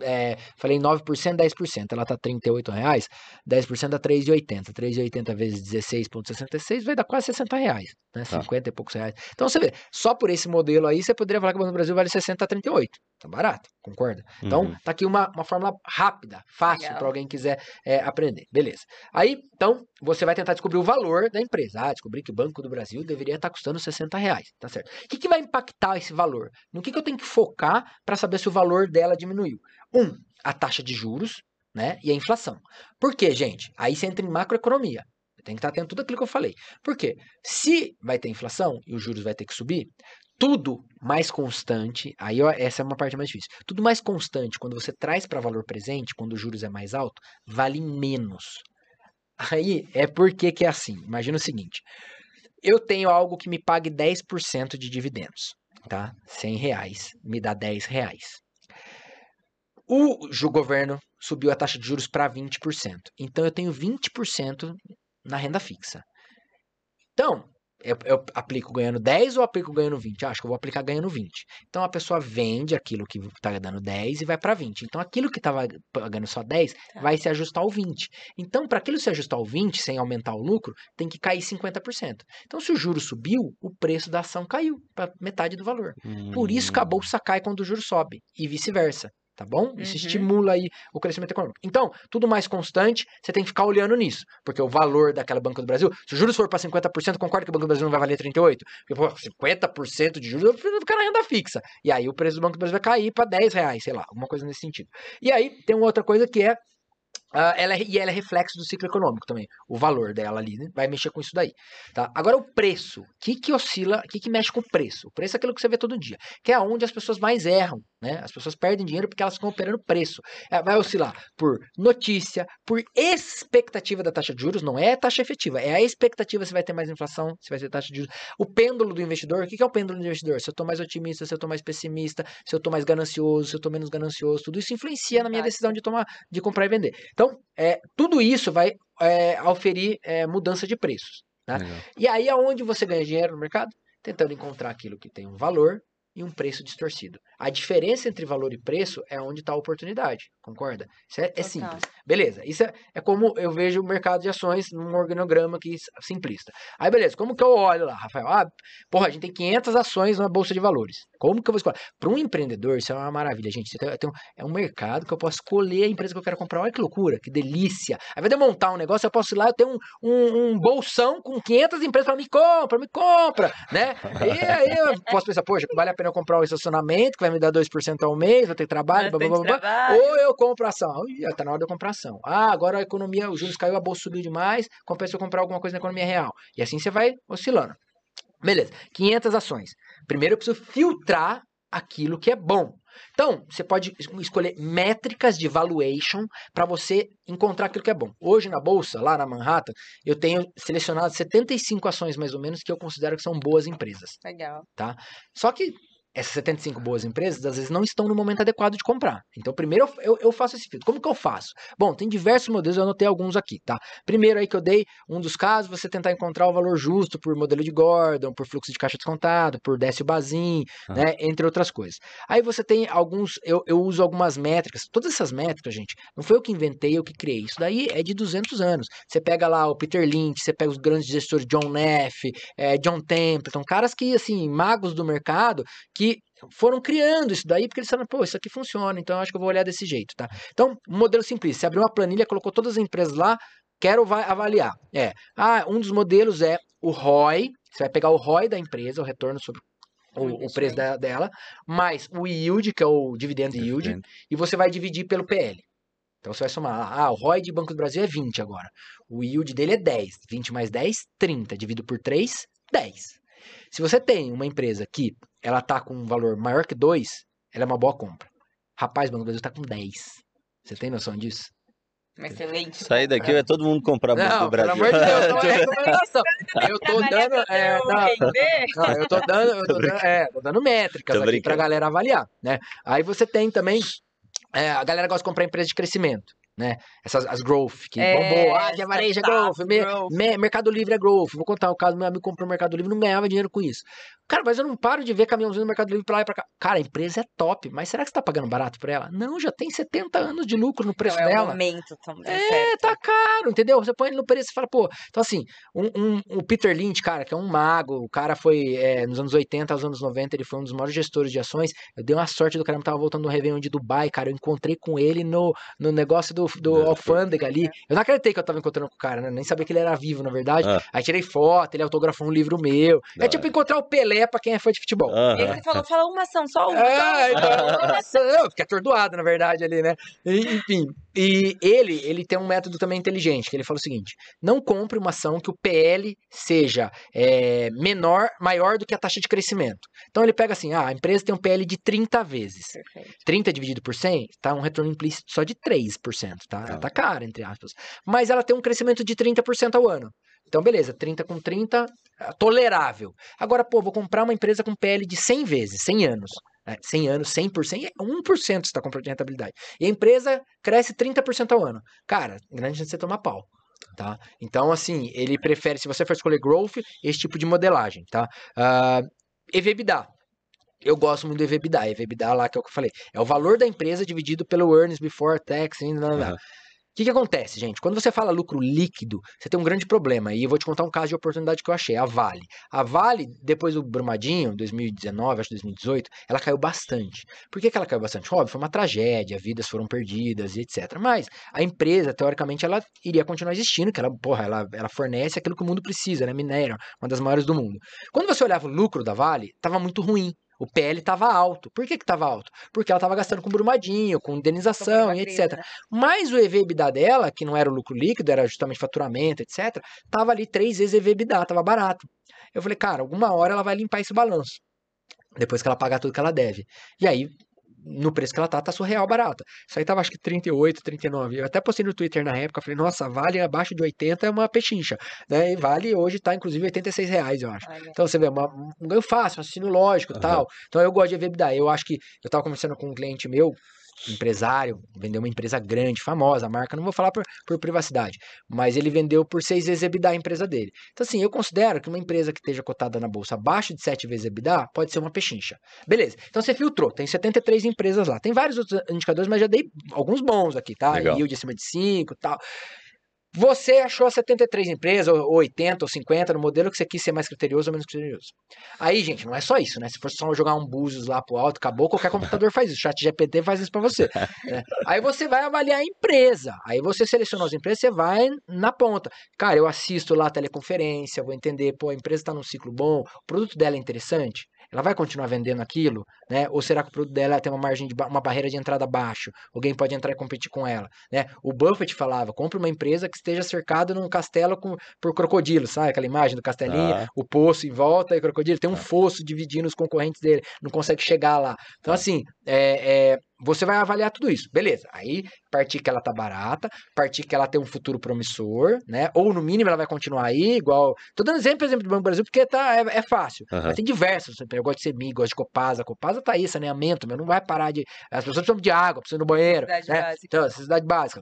é, falei 9%, 10%. Ela tá 38 reais, 10% dá 3,80. 3,80 vezes 16,66 vai dar quase 60 reais, né? Tá. 50 e poucos reais. Então, você vê, só por esse modelo aí, você poderia falar que o Banco do Brasil vale 60 a 38. Tá barato, concorda? Então, Uhum. tá aqui uma, uma fórmula rápida, fácil, para alguém que quiser é, aprender. Beleza. Aí, então, você vai tentar descobrir o valor da empresa. Ah, descobri que o Banco do Brasil deveria estar custando 60 reais. Tá certo. O que, que vai impactar esse valor? No que, que eu tenho que focar para saber se o valor dela diminuiu? Um, a taxa de juros, né? E a inflação. Por quê, gente? Aí você entra em macroeconomia. Tem que estar atento a tudo aquilo que eu falei. Por quê? Se vai ter inflação e os juros vai ter que subir, tudo mais constante, aí ó, essa é uma parte mais difícil. Tudo mais constante, quando você traz para valor presente, quando os juros é mais alto, vale menos. Aí é porque que é assim. Imagina o seguinte: eu tenho algo que me pague 10% de dividendos, tá? 100 reais me dá 10 reais. O ju- governo subiu a taxa de juros para 20%. Então eu tenho 20% na renda fixa. Então, eu, eu aplico ganhando 10 ou aplico ganhando 20? Ah, acho que eu vou aplicar ganhando 20. Então a pessoa vende aquilo que está dando 10 e vai para 20. Então aquilo que estava pagando só 10 Tá. vai se ajustar ao 20. Então, para aquilo se ajustar ao 20 sem aumentar o lucro, tem que cair 50%. Então, se o juro subiu, o preço da ação caiu para metade do valor. Por isso que a Hum. bolsa cai quando o juro sobe e vice-versa. Tá bom? Isso Uhum. estimula aí o crescimento econômico. Então, tudo mais constante, você tem que ficar olhando nisso. Porque o valor daquela Banco do Brasil, se os juros for para 50%, concorda que o Banco do Brasil não vai valer 38%? Porque, pô, 50% de juros prefiro ficar na renda fixa. E aí o preço do Banco do Brasil vai cair para 10 reais, sei lá, alguma coisa nesse sentido. E aí tem uma outra coisa que é. Ah, ela é, e ela é reflexo do ciclo econômico também. O valor dela ali né, vai mexer com isso daí. Tá? Agora o preço. O que, que oscila, o que, que mexe com o preço? O preço é aquilo que você vê todo dia. Que é onde as pessoas mais erram. Né? As pessoas perdem dinheiro porque elas ficam operando preço. É, vai oscilar por notícia, por expectativa da taxa de juros, não é taxa efetiva, é a expectativa se vai ter mais inflação, se vai ter taxa de juros. O pêndulo do investidor, o que que é o pêndulo do investidor? Se eu estou mais otimista, se eu estou mais pessimista, se eu estou mais ganancioso, se eu estou menos ganancioso, tudo isso influencia na minha decisão de tomar, de comprar e vender. Então, é, tudo isso vai é, auferir é, mudança de preços. né? E aí aonde você ganha dinheiro no mercado? Tentando encontrar aquilo que tem um valor e um preço distorcido. A diferença entre valor e preço é onde está a oportunidade, concorda? Isso é, é simples. Beleza, isso é, é como eu vejo o mercado de ações num organograma aqui s- simplista. Aí beleza, como que eu olho lá, Rafael? Ah, porra, a gente tem 500 ações na bolsa de valores. Como que eu vou escolher? Para um empreendedor, isso é uma maravilha, gente. Você tem- é um mercado que eu posso escolher a empresa que eu quero comprar. Olha que loucura, que delícia. Aí vai de eu montar um negócio, eu posso ir lá, eu tenho um, um, um bolsão com 500 empresas para me compra, me compra, né? E aí eu posso pensar, poxa, vale a pena eu comprar um estacionamento que vai me dar 2% ao mês, vou ter trabalho, blá, blá, blá, blá. trabalho. Ou eu compro ação. Ih, tá na hora de eu comprar ação. Ah, agora a economia, os juros caiu, a bolsa subiu demais, compensa eu comprar alguma coisa na economia real. E assim você vai oscilando. Beleza, 500 ações. Primeiro eu preciso filtrar aquilo que é bom. Então, você pode es- escolher métricas de valuation para você encontrar aquilo que é bom. Hoje na bolsa, lá na Manhattan, eu tenho selecionado 75 ações mais ou menos que eu considero que são boas empresas. Legal. Só que essas 75 boas empresas, às vezes, não estão no momento adequado de comprar. Então, primeiro eu, eu, eu faço esse filtro. Como que eu faço? Bom, tem diversos modelos, eu anotei alguns aqui, tá? Primeiro aí que eu dei, um dos casos, você tentar encontrar o valor justo por modelo de Gordon, por fluxo de caixa descontado, por Décio Bazin, Ah. né? Entre outras coisas. Aí você tem alguns, eu, eu uso algumas métricas. Todas essas métricas, gente, não foi eu que inventei, eu que criei. Isso daí é de 200 anos. Você pega lá o Peter Lynch, você pega os grandes gestores John Neff, eh, John Templeton, caras que, assim, magos do mercado, que foram criando isso daí, porque eles falaram, pô, isso aqui funciona, então eu acho que eu vou olhar desse jeito, tá? Então, um modelo simples, você abriu uma planilha, colocou todas as empresas lá, quero va- avaliar. É, ah, um dos modelos é o ROI, você vai pegar o ROI da empresa, o retorno sobre O o, preço da- dela, mais o yield, que é o dividend yield, e você vai dividir pelo PL. Então você vai somar, ah, o ROI de Banco do Brasil é 20 agora. O yield dele é 10. 20 mais 10, 30. Divido por 3, 10. Se você tem uma empresa que ela tá com um valor maior que 2, ela é uma boa compra. Rapaz, o Banco do Brasil tá com 10. Você tem noção disso? Excelente. Sair daqui vai todo mundo comprar Banco Não, do pelo Brasil. amor de Deus, não é recomendação. Eu tô dando. É, não, Entender? não, eu tô dando, eu tô dando, é, tô dando métricas Tô aqui brincando. pra galera avaliar, né? Aí você tem também. é, a galera gosta de comprar empresa de crescimento. Né? Essas as growth, que É, bombou, ah, Via Varejo é growth, me- me- Mercado Livre é growth. Vou contar o caso, meu amigo comprou no Mercado Livre, não ganhava dinheiro com isso. Cara, mas eu não paro de ver caminhãozinho no Mercado Livre pra lá e pra cá. Cara, a empresa é top, mas será que você tá pagando barato por ela? Não, já tem 70 anos de lucro no preço Então é o dela. momento também. É, certo. tá caro, entendeu? Você põe ele no preço e fala, pô. Então, assim, um, um- o Peter Lynch, cara, que é um mago, o cara foi é, nos anos 80 aos anos 90, ele foi um dos maiores gestores de ações. Eu dei uma sorte do caramba, tava voltando do Réveillon de Dubai, cara. Eu encontrei com ele no, no negócio do, do É, alfândega ali. Eu não acreditei que eu tava encontrando com o cara, né? Nem sabia que ele era vivo, na verdade. Ah. Aí tirei foto, ele autografou um livro meu. Da É tipo encontrar o Pelé pra quem é fã de futebol. E Aham. você falou, fala uma ação, só uma. É, só uma. então, eu fiquei atordoado, na verdade, ali, né? E, enfim, e ele, ele tem um método também inteligente, que ele fala o seguinte, não compre uma ação que o PL seja é, menor, maior do que a taxa de crescimento. Então ele pega assim, ah, a empresa tem um PL de 30 vezes. Perfeito. 30 dividido por 100, tá um retorno implícito só de 3%, tá? Ela Tá. tá cara, entre aspas. Mas ela tem um crescimento de 30% ao ano. Então, beleza, 30 com 30, é tolerável. Agora, pô, vou comprar uma empresa com PL de 100 vezes, 100 anos. Né? 100 anos, 100%, é 1% você está comprando de rentabilidade. E a empresa cresce 30% ao ano. Cara, grande chance de você tomar pau. Tá? Então, assim, ele prefere, se você for escolher growth, esse tipo de modelagem, tá? Uh, EVBDA. Eu gosto muito do EVBDA. EVBDA lá, que é o que eu falei. É o valor da empresa dividido pelo earnings before tax. e blá, blá, blá. O que, que acontece, gente? Quando você fala lucro líquido, você tem um grande problema. E eu vou te contar um caso de oportunidade que eu achei. A Vale. A Vale, depois do Brumadinho, 2019, acho que 2018, ela caiu bastante. Por que, que ela caiu bastante? Óbvio, foi uma tragédia, vidas foram perdidas e etc. Mas a empresa, teoricamente, ela iria continuar existindo, que ela, porra, ela, ela fornece aquilo que o mundo precisa, né? Minério, uma das maiores do mundo. Quando você olhava o lucro da Vale, estava muito ruim. O PL estava alto. Por que estava alto? Porque ela estava gastando com brumadinho, com indenização e etc. né? Mas o EV/EBITDA dela, que não era o lucro líquido, era justamente faturamento, etc., tava ali três vezes EV/EBITDA, tava barato. Eu falei, cara, alguma hora ela vai limpar esse balanço. Depois que ela pagar tudo que ela deve. E aí, no preço que ela tá, tá surreal barata. Isso aí tava acho que 38, 39. Eu até postei no Twitter na época, falei, nossa, vale abaixo de 80 é uma pechincha. Né? E vale hoje tá, inclusive, 86 reais, eu acho. Olha. Então você vê, uma- um ganho fácil, um raciocínio lógico e Aham. tal. Então eu gosto de EBITDA. Eu acho que eu tava conversando com um cliente meu, empresário, vendeu uma empresa grande, famosa, a marca, não vou falar por, por privacidade, mas ele vendeu por seis vezes EBITDA a empresa dele. Então assim, eu considero que uma empresa que esteja cotada na bolsa abaixo de sete vezes EBITDA pode ser uma pechincha. Beleza, então você filtrou, tem 73 empresas lá, tem vários outros indicadores, mas já dei alguns bons aqui, tá? Legal. Yield acima de 5 e tal. Você achou 73 empresas, ou 80 ou 50, no modelo que você quis ser mais criterioso ou menos criterioso. Aí, gente, não é só isso, né? Se for só jogar um Búzios lá pro alto, acabou, qualquer computador faz isso. O chat GPT faz isso pra você. né? Aí você vai avaliar a empresa. Aí você selecionou as empresas, você vai na ponta. Cara, eu assisto lá a teleconferência, vou entender, pô, a empresa tá num ciclo bom, o produto dela é interessante. Ela vai continuar vendendo aquilo, né? Ou será que o produto dela tem uma margem de ba- uma barreira de entrada baixo? Alguém pode entrar e competir com ela, né? O Buffett falava: compre uma empresa que esteja cercada num castelo com, por crocodilo, sabe aquela imagem do castelinho, Ah. o poço em volta e o crocodilo tem um Ah. fosso dividindo os concorrentes dele, não consegue chegar lá. Então assim, é, é, você vai avaliar tudo isso, beleza? Aí partir que ela tá barata, partir que ela tem um futuro promissor, né? Ou no mínimo ela vai continuar aí, igual. Tô dando exemplo, por exemplo, do Banco do Brasil, porque tá, é, é fácil. Aham. Mas tem diversos. Eu gosto de CEMIG, gosto de Copasa. Copasa tá aí, saneamento, meu, não vai parar de. As pessoas precisam de água, precisam ir no banheiro. Necessidade né? básica. Então, necessidade básica.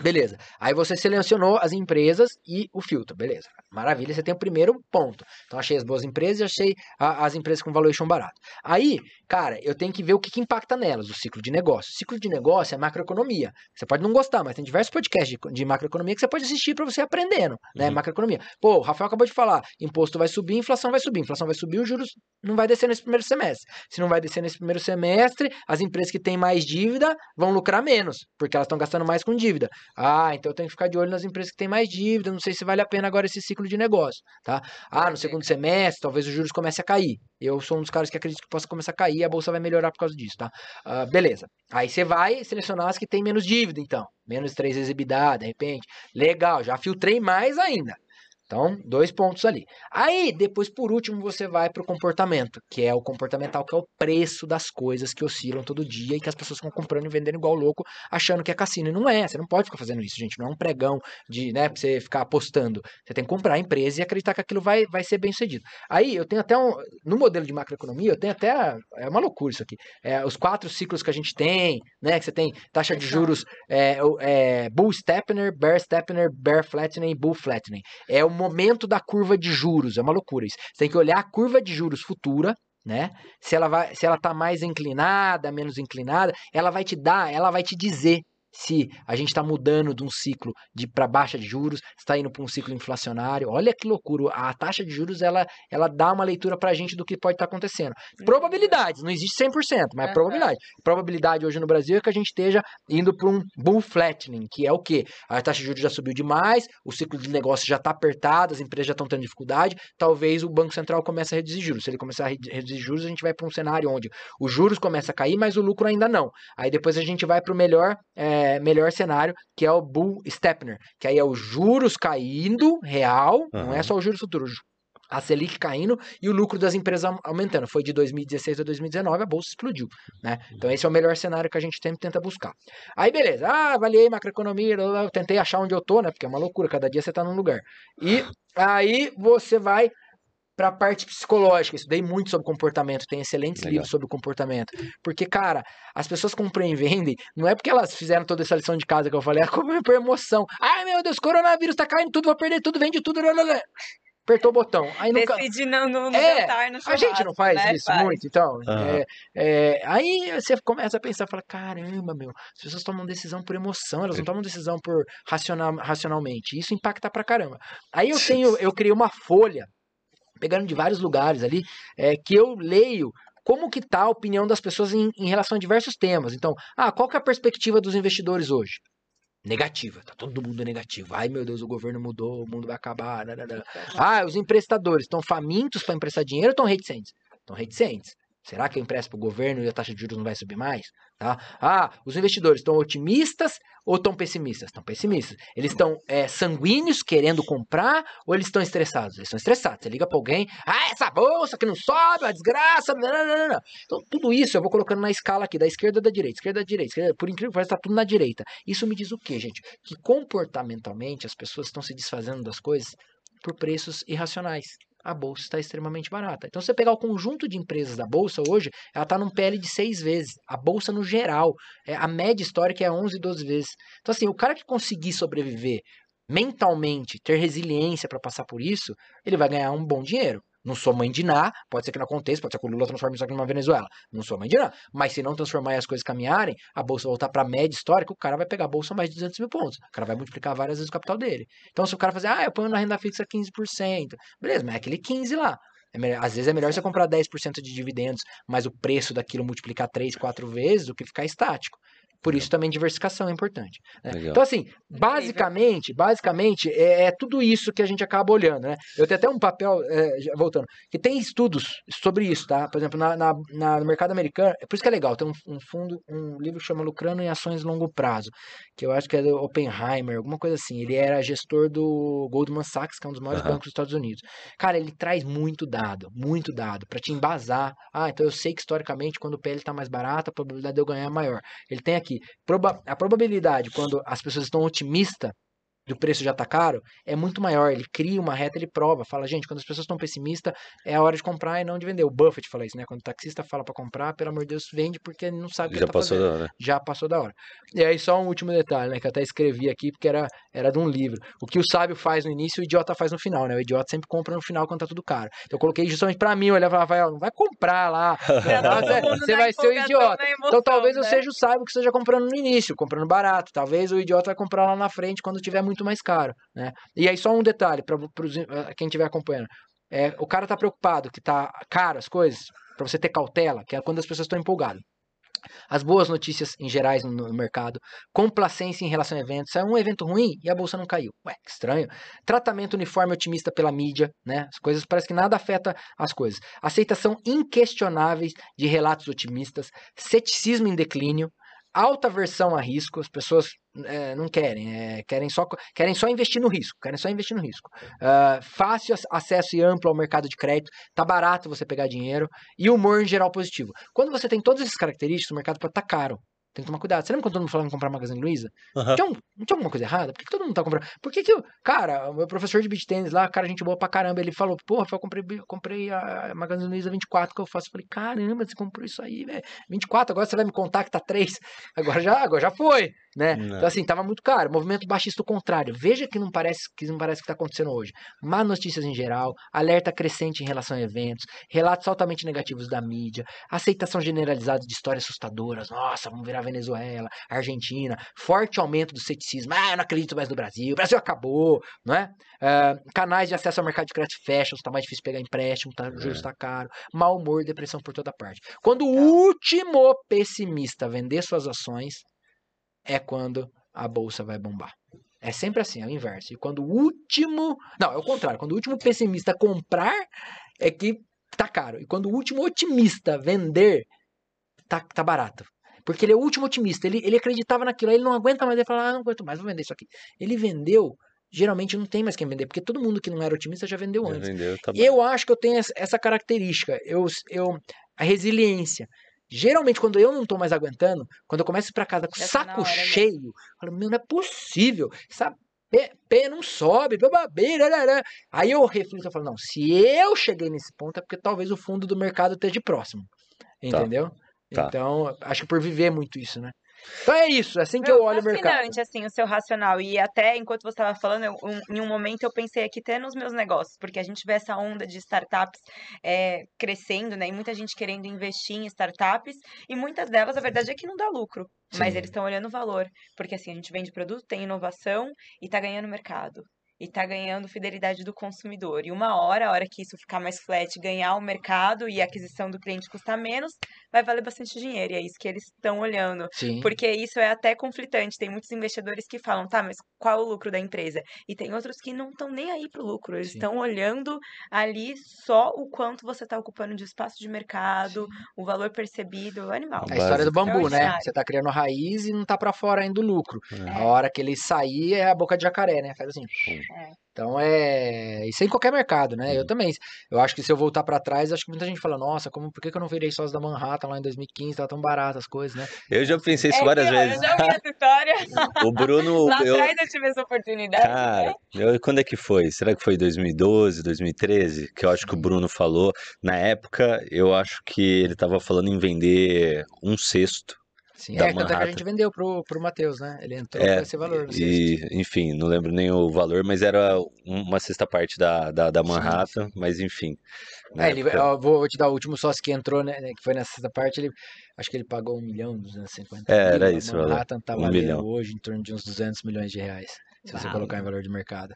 Beleza. Aí você selecionou as empresas e o filtro. Beleza. Maravilha, você tem o primeiro ponto. Então, achei as boas empresas e achei a- as empresas com valuation barato. Aí, cara, eu tenho que ver o que, que impacta nelas, o ciclo de negócio. O ciclo de negócio é macroeconomia. Você pode não gostar, mas tem diversos podcasts de, de macroeconomia que você pode assistir para você aprendendo, né? Uhum. Macroeconomia. Pô, o Rafael acabou de falar, imposto vai subir, inflação vai subir. Inflação vai subir, os juros não vai descer nesse primeiro semestre. Se não vai descer nesse primeiro semestre, as empresas que têm mais dívida vão lucrar menos, porque elas estão gastando mais com dívida. Dívida. Ah, então eu tenho que ficar de olho nas empresas que têm mais dívida, não sei se vale a pena agora esse ciclo de negócio, tá? Ah, no segundo semestre, talvez os juros comecem a cair. Eu sou um dos caras que acredito que possa começar a cair e a bolsa vai melhorar por causa disso, tá? Ah, beleza. Aí você vai selecionar as que têm menos dívida, então. Menos três EBITDA, de repente. Legal, já filtrei mais ainda. Então, dois pontos ali. Aí, depois, por último, você vai para o comportamento, que é o comportamental, que é o preço das coisas que oscilam todo dia e que as pessoas ficam comprando e vendendo igual louco, achando que é cassino. E não é, você não pode ficar fazendo isso, gente. Não é um pregão de, né, pra você ficar apostando. Você tem que comprar a empresa e acreditar que aquilo vai, vai ser bem sucedido. Aí, eu tenho até um. No modelo de macroeconomia, eu tenho até. É uma loucura isso aqui. É, os quatro ciclos que a gente tem, né? Que você tem taxa de juros é, é, Bull Steppner, Bear Steppner, Bear Flattening e Bull Flattening. É o momento da curva de juros. É uma loucura isso. Você tem que olhar a curva de juros futura, né? Se ela vai, se ela tá mais inclinada, menos inclinada, ela vai te dar, ela vai te dizer se a gente está mudando de um ciclo de para baixa de juros, está indo para um ciclo inflacionário. Olha que loucura! A taxa de juros ela, ela dá uma leitura para a gente do que pode estar tá acontecendo. Probabilidades, não existe 100%, mas é probabilidade. Probabilidade hoje no Brasil é que a gente esteja indo para um bull flattening, que é o quê? A taxa de juros já subiu demais, o ciclo de negócio já está apertado, as empresas já estão tendo dificuldade. Talvez o Banco Central comece a reduzir juros. Se ele começar a reduzir juros, a gente vai para um cenário onde os juros começam a cair, mas o lucro ainda não. Aí depois a gente vai para o melhor. É, melhor cenário, que é o Bull Steppner, que aí é os juros caindo, real, uhum. não é só o juros futuro, a Selic caindo e o lucro das empresas aumentando. Foi de 2016 a 2019, a bolsa explodiu, né? Então esse é o melhor cenário que a gente sempre tenta buscar. Aí beleza, ah, avaliei macroeconomia, eu tentei achar onde eu tô, né? Porque é uma loucura, cada dia você tá num lugar. E aí você vai para a parte psicológica. Estudei muito sobre comportamento, tem excelentes Legal. livros sobre comportamento. Porque, cara, as pessoas compram e vendem, não é porque elas fizeram toda essa lição de casa que eu falei, é como por emoção. Ai, meu Deus, coronavírus tá caindo tudo, vou perder tudo, vende tudo. Apertou o botão. Aí nunca... Decide não, não, é, jantar, no A gente não faz né? isso faz. muito, então. Uhum. É, é, aí você começa a pensar, fala, caramba, meu, as pessoas tomam decisão por emoção, elas não tomam decisão por racional, racionalmente. Isso impacta pra caramba. Aí eu tenho, eu criei uma folha pegando de vários lugares ali, é, que eu leio como que está a opinião das pessoas em, em, relação a diversos temas. Então, ah, qual que é a perspectiva dos investidores hoje? Negativa, tá todo mundo negativo. Ai meu Deus, o governo mudou, o mundo vai acabar. Ah, os emprestadores estão famintos para emprestar dinheiro ou estão reticentes? Estão reticentes. Será que eu empresto para o governo e a taxa de juros não vai subir mais? Tá? Ah, os investidores estão otimistas ou estão pessimistas? Estão pessimistas. Eles estão é, sanguíneos, querendo comprar, ou eles estão estressados? Eles estão estressados. Você liga para alguém, ah, essa bolsa que não sobe, uma desgraça. Não, não, não, Então, tudo isso eu vou colocando na escala aqui, da esquerda da direita, esquerda da direita, esquerda, por incrível que pareça, está tudo na direita. Isso me diz o quê, gente? Que comportamentalmente as pessoas estão se desfazendo das coisas por preços irracionais a bolsa está extremamente barata. Então, se você pegar o conjunto de empresas da bolsa hoje, ela está num PL de seis vezes. A bolsa no geral, é, a média histórica é 11, 12 vezes. Então, assim, o cara que conseguir sobreviver mentalmente, ter resiliência para passar por isso, ele vai ganhar um bom dinheiro. Não sou mãe de Ná, pode ser que não aconteça, pode ser que o Lula transforme isso aqui numa Venezuela. Não sou mãe de Ná. Mas se não transformar e as coisas caminharem, a bolsa voltar para média histórica, o cara vai pegar a bolsa mais de 200 mil pontos. O cara vai multiplicar várias vezes o capital dele. Então, se o cara fazer, ah, eu ponho na renda fixa 15%, beleza, mas é aquele 15 lá. É melhor, às vezes é melhor você comprar 10% de dividendos, mas o preço daquilo multiplicar 3, 4 vezes do que ficar estático. Por isso também diversificação é importante. Né? Então, assim, basicamente, basicamente é, é, tudo isso que a gente acaba olhando. Né? Eu tenho até um papel, é, voltando, que tem estudos sobre isso, tá? Por exemplo, na, na, na no mercado americano, é por isso que é legal, tem um, um, fundo, um livro que chama Lucrando em Ações Longo Prazo, que eu acho que é do Oppenheimer, alguma coisa assim. Ele era gestor do Goldman Sachs, que é um dos maiores uhum. bancos dos Estados Unidos. Cara, ele traz muito dado, muito dado, para te embasar. Ah, então eu sei que historicamente, quando o PL está mais barato, a probabilidade de eu ganhar é maior. Ele tem aqui aqui, proba a probabilidade quando as pessoas estão otimistas do preço já tá caro, é muito maior. Ele cria uma reta, ele prova, fala, gente, quando as pessoas estão pessimistas, é a hora de comprar e não de vender. O Buffett fala isso, né? Quando o taxista fala para comprar, pelo amor de Deus, vende porque não sabe o que já tá passou fazendo. da hora. Já passou da hora. E aí só um último detalhe, né, que eu até escrevi aqui porque era era de um livro. O que o sábio faz no início, o idiota faz no final, né? O idiota sempre compra no final quando tá tudo caro. Então eu coloquei justamente para mim, olhar e falar, não vai comprar lá. você vai ser o idiota. Emoção, então talvez né? eu seja o sábio que esteja comprando no início, comprando barato. Talvez o idiota vai comprar lá na frente quando tiver muito mais caro. Né? E aí, só um detalhe para eh, quem estiver acompanhando. É, o cara tá preocupado que tá caro as coisas, para você ter cautela, que é quando as pessoas estão empolgadas. as boas notícias em gerais no, mercado, complacência em relação a eventos. Saiu um evento ruim e a bolsa não caiu. Ué, que estranho. Tratamento uniforme otimista pela mídia, né? As coisas parece que nada afeta as coisas. Aceitação inquestionáveis de relatos otimistas, ceticismo em declínio, alta versão a risco, as pessoas é, não querem, é, querem, só, querem só investir no risco, querem só investir no risco. Uh, fácil acesso e amplo ao mercado de crédito, tá barato você pegar dinheiro e humor em geral positivo. Quando você tem todas essas características, o mercado pode estar tá caro. Tem que tomar cuidado. Você lembra quando todo mundo falava em comprar Magazine Luiza? Uhum. Tinha um, não tinha alguma coisa errada? Por que, que, todo mundo tá comprando? Por que, que o cara, o meu professor de beat tênis lá, cara, gente boa pra caramba, ele falou, porra, eu comprei, comprei a Magazine Luiza 24 que eu faço. Eu falei, caramba, você comprou isso aí, velho. 24, agora você vai me contar que tá 3. Agora já, agora já foi, né? Não. Então, assim, tava muito caro. Movimento baixista contrário. Veja que não parece que não parece que tá acontecendo hoje. Má notícias em geral, alerta crescente em relação a eventos, relatos altamente negativos da mídia, aceitação generalizada de histórias assustadoras. Nossa, vamos virar Venezuela Argentina, forte aumento do ceticismo, ah, eu não acredito mais no Brasil, o Brasil acabou, não é? Uh, canais de acesso ao mercado de crédito fecham, está mais difícil pegar empréstimo, tá, o juros está é. caro, mau humor, depressão por toda parte. Quando o último pessimista vender suas ações, é quando a bolsa vai bombar. É sempre assim, é o inverso. E quando o último. Não, é o contrário. Quando o último pessimista comprar, é que tá caro. E quando o último otimista vender, tá, tá barato. Porque ele é o último otimista. Ele, ele acreditava naquilo. Aí ele não aguenta mais. Ele fala: ah, não aguento mais, vou vender isso aqui. Ele vendeu. Geralmente não tem mais quem vender, porque todo mundo que não era otimista já vendeu já antes. Vendeu, tá eu acho que eu tenho essa característica. Eu, eu, a resiliência. Geralmente, quando eu não tô mais aguentando, quando eu começo para casa com o saco cheio, eu falo, meu, não é possível. Sabe? Pé, pé não sobe, babeira, aí eu reflito e falo, não, se eu cheguei nesse ponto é porque talvez o fundo do mercado esteja próximo. Tá. Entendeu? Tá. Tá. Então, acho que por viver muito isso, né? Então é isso, é assim que eu olho o mercado. fascinante, assim, o seu racional. E até enquanto você estava falando, eu, um, em um momento eu pensei aqui até nos meus negócios, porque a gente vê essa onda de startups é, crescendo, né? E muita gente querendo investir em startups, e muitas delas, a verdade é que não dá lucro. Sim. Mas eles estão olhando o valor. Porque assim, a gente vende produto, tem inovação e tá ganhando mercado e tá ganhando fidelidade do consumidor. E uma hora, a hora que isso ficar mais flat, ganhar o mercado e a aquisição do cliente custar menos, vai valer bastante dinheiro. E é isso que eles estão olhando. Sim. Porque isso é até conflitante. Tem muitos investidores que falam, tá, mas qual é o lucro da empresa? E tem outros que não estão nem aí pro lucro. Eles estão olhando ali só o quanto você está ocupando de espaço de mercado, Sim. o valor percebido, o animal. É a história do bambu, né? Você tá criando raiz e não tá para fora ainda o lucro. É. A hora que ele sair é a boca de jacaré, né? Faz assim. É. Então é. Isso é em qualquer mercado, né? Eu também. Eu acho que se eu voltar para trás, acho que muita gente fala, nossa, como, por que, que eu não virei sócio da Manhattan lá em 2015? Tava tão barato as coisas, né? Eu já pensei isso é, várias vezes. Eu já vi essa história. o Bruno. lá eu... atrás eu tive essa oportunidade. Cara, né? eu, quando é que foi? Será que foi 2012, 2013? Que eu acho que o Bruno falou. Na época, eu acho que ele tava falando em vender um sexto Sim, é, tanto é que a gente vendeu pro, pro Matheus, né? Ele entrou é, com esse valor. E, enfim, não lembro nem o valor, mas era uma sexta parte da, da, da Manhattan, Sim. mas enfim. É, ele, eu vou te dar o último sócio que entrou, né? Que foi nessa sexta parte, ele acho que ele pagou um milhão, 250 é, era isso. Manhattan tá um valendo milhão. hoje em torno de uns 200 milhões de reais, se você colocar em valor de mercado.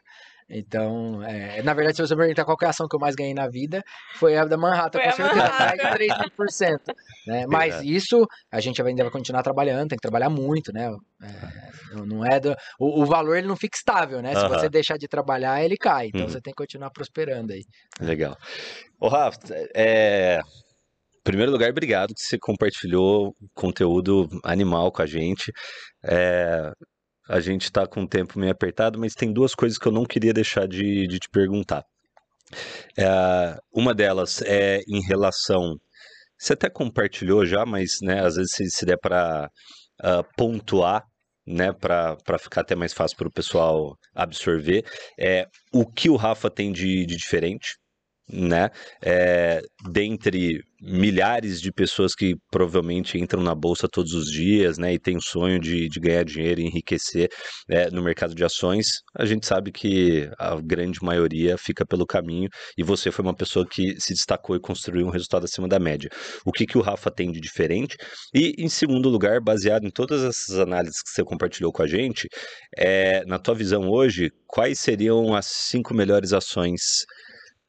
Então, é, na verdade, se você perguntar qual é a ação que eu mais ganhei na vida, foi a da Manhattan, foi com certeza, mais de 300%. Né? Mas é. isso a gente ainda vai continuar trabalhando, tem que trabalhar muito, né? É, não é do, o, o, valor ele não fica estável, né? Se você deixar de trabalhar, ele cai. Então uhum. você tem que continuar prosperando aí. Legal. Ô, Rafa, é, em primeiro lugar, obrigado que você compartilhou conteúdo animal com a gente. É, a gente está com o tempo meio apertado, mas tem duas coisas que eu não queria deixar de, de te perguntar. É, uma delas é em relação. Você até compartilhou já, mas né, às vezes se, se der para uh, ah, pontuar, né, para ficar até mais fácil para o pessoal absorver, é o que o Rafa tem de, de diferente, né? É, dentre milhares de pessoas que provavelmente entram na bolsa todos os dias, né, e tem o sonho de, de ganhar dinheiro e enriquecer é, no mercado de ações, a gente sabe que a grande maioria fica pelo caminho e você foi uma pessoa que se destacou e construiu um resultado acima da média. O que, que o Rafa tem de diferente? E, em segundo lugar, baseado em todas essas análises que você compartilhou com a gente, é, na tua visão hoje, quais seriam as cinco melhores ações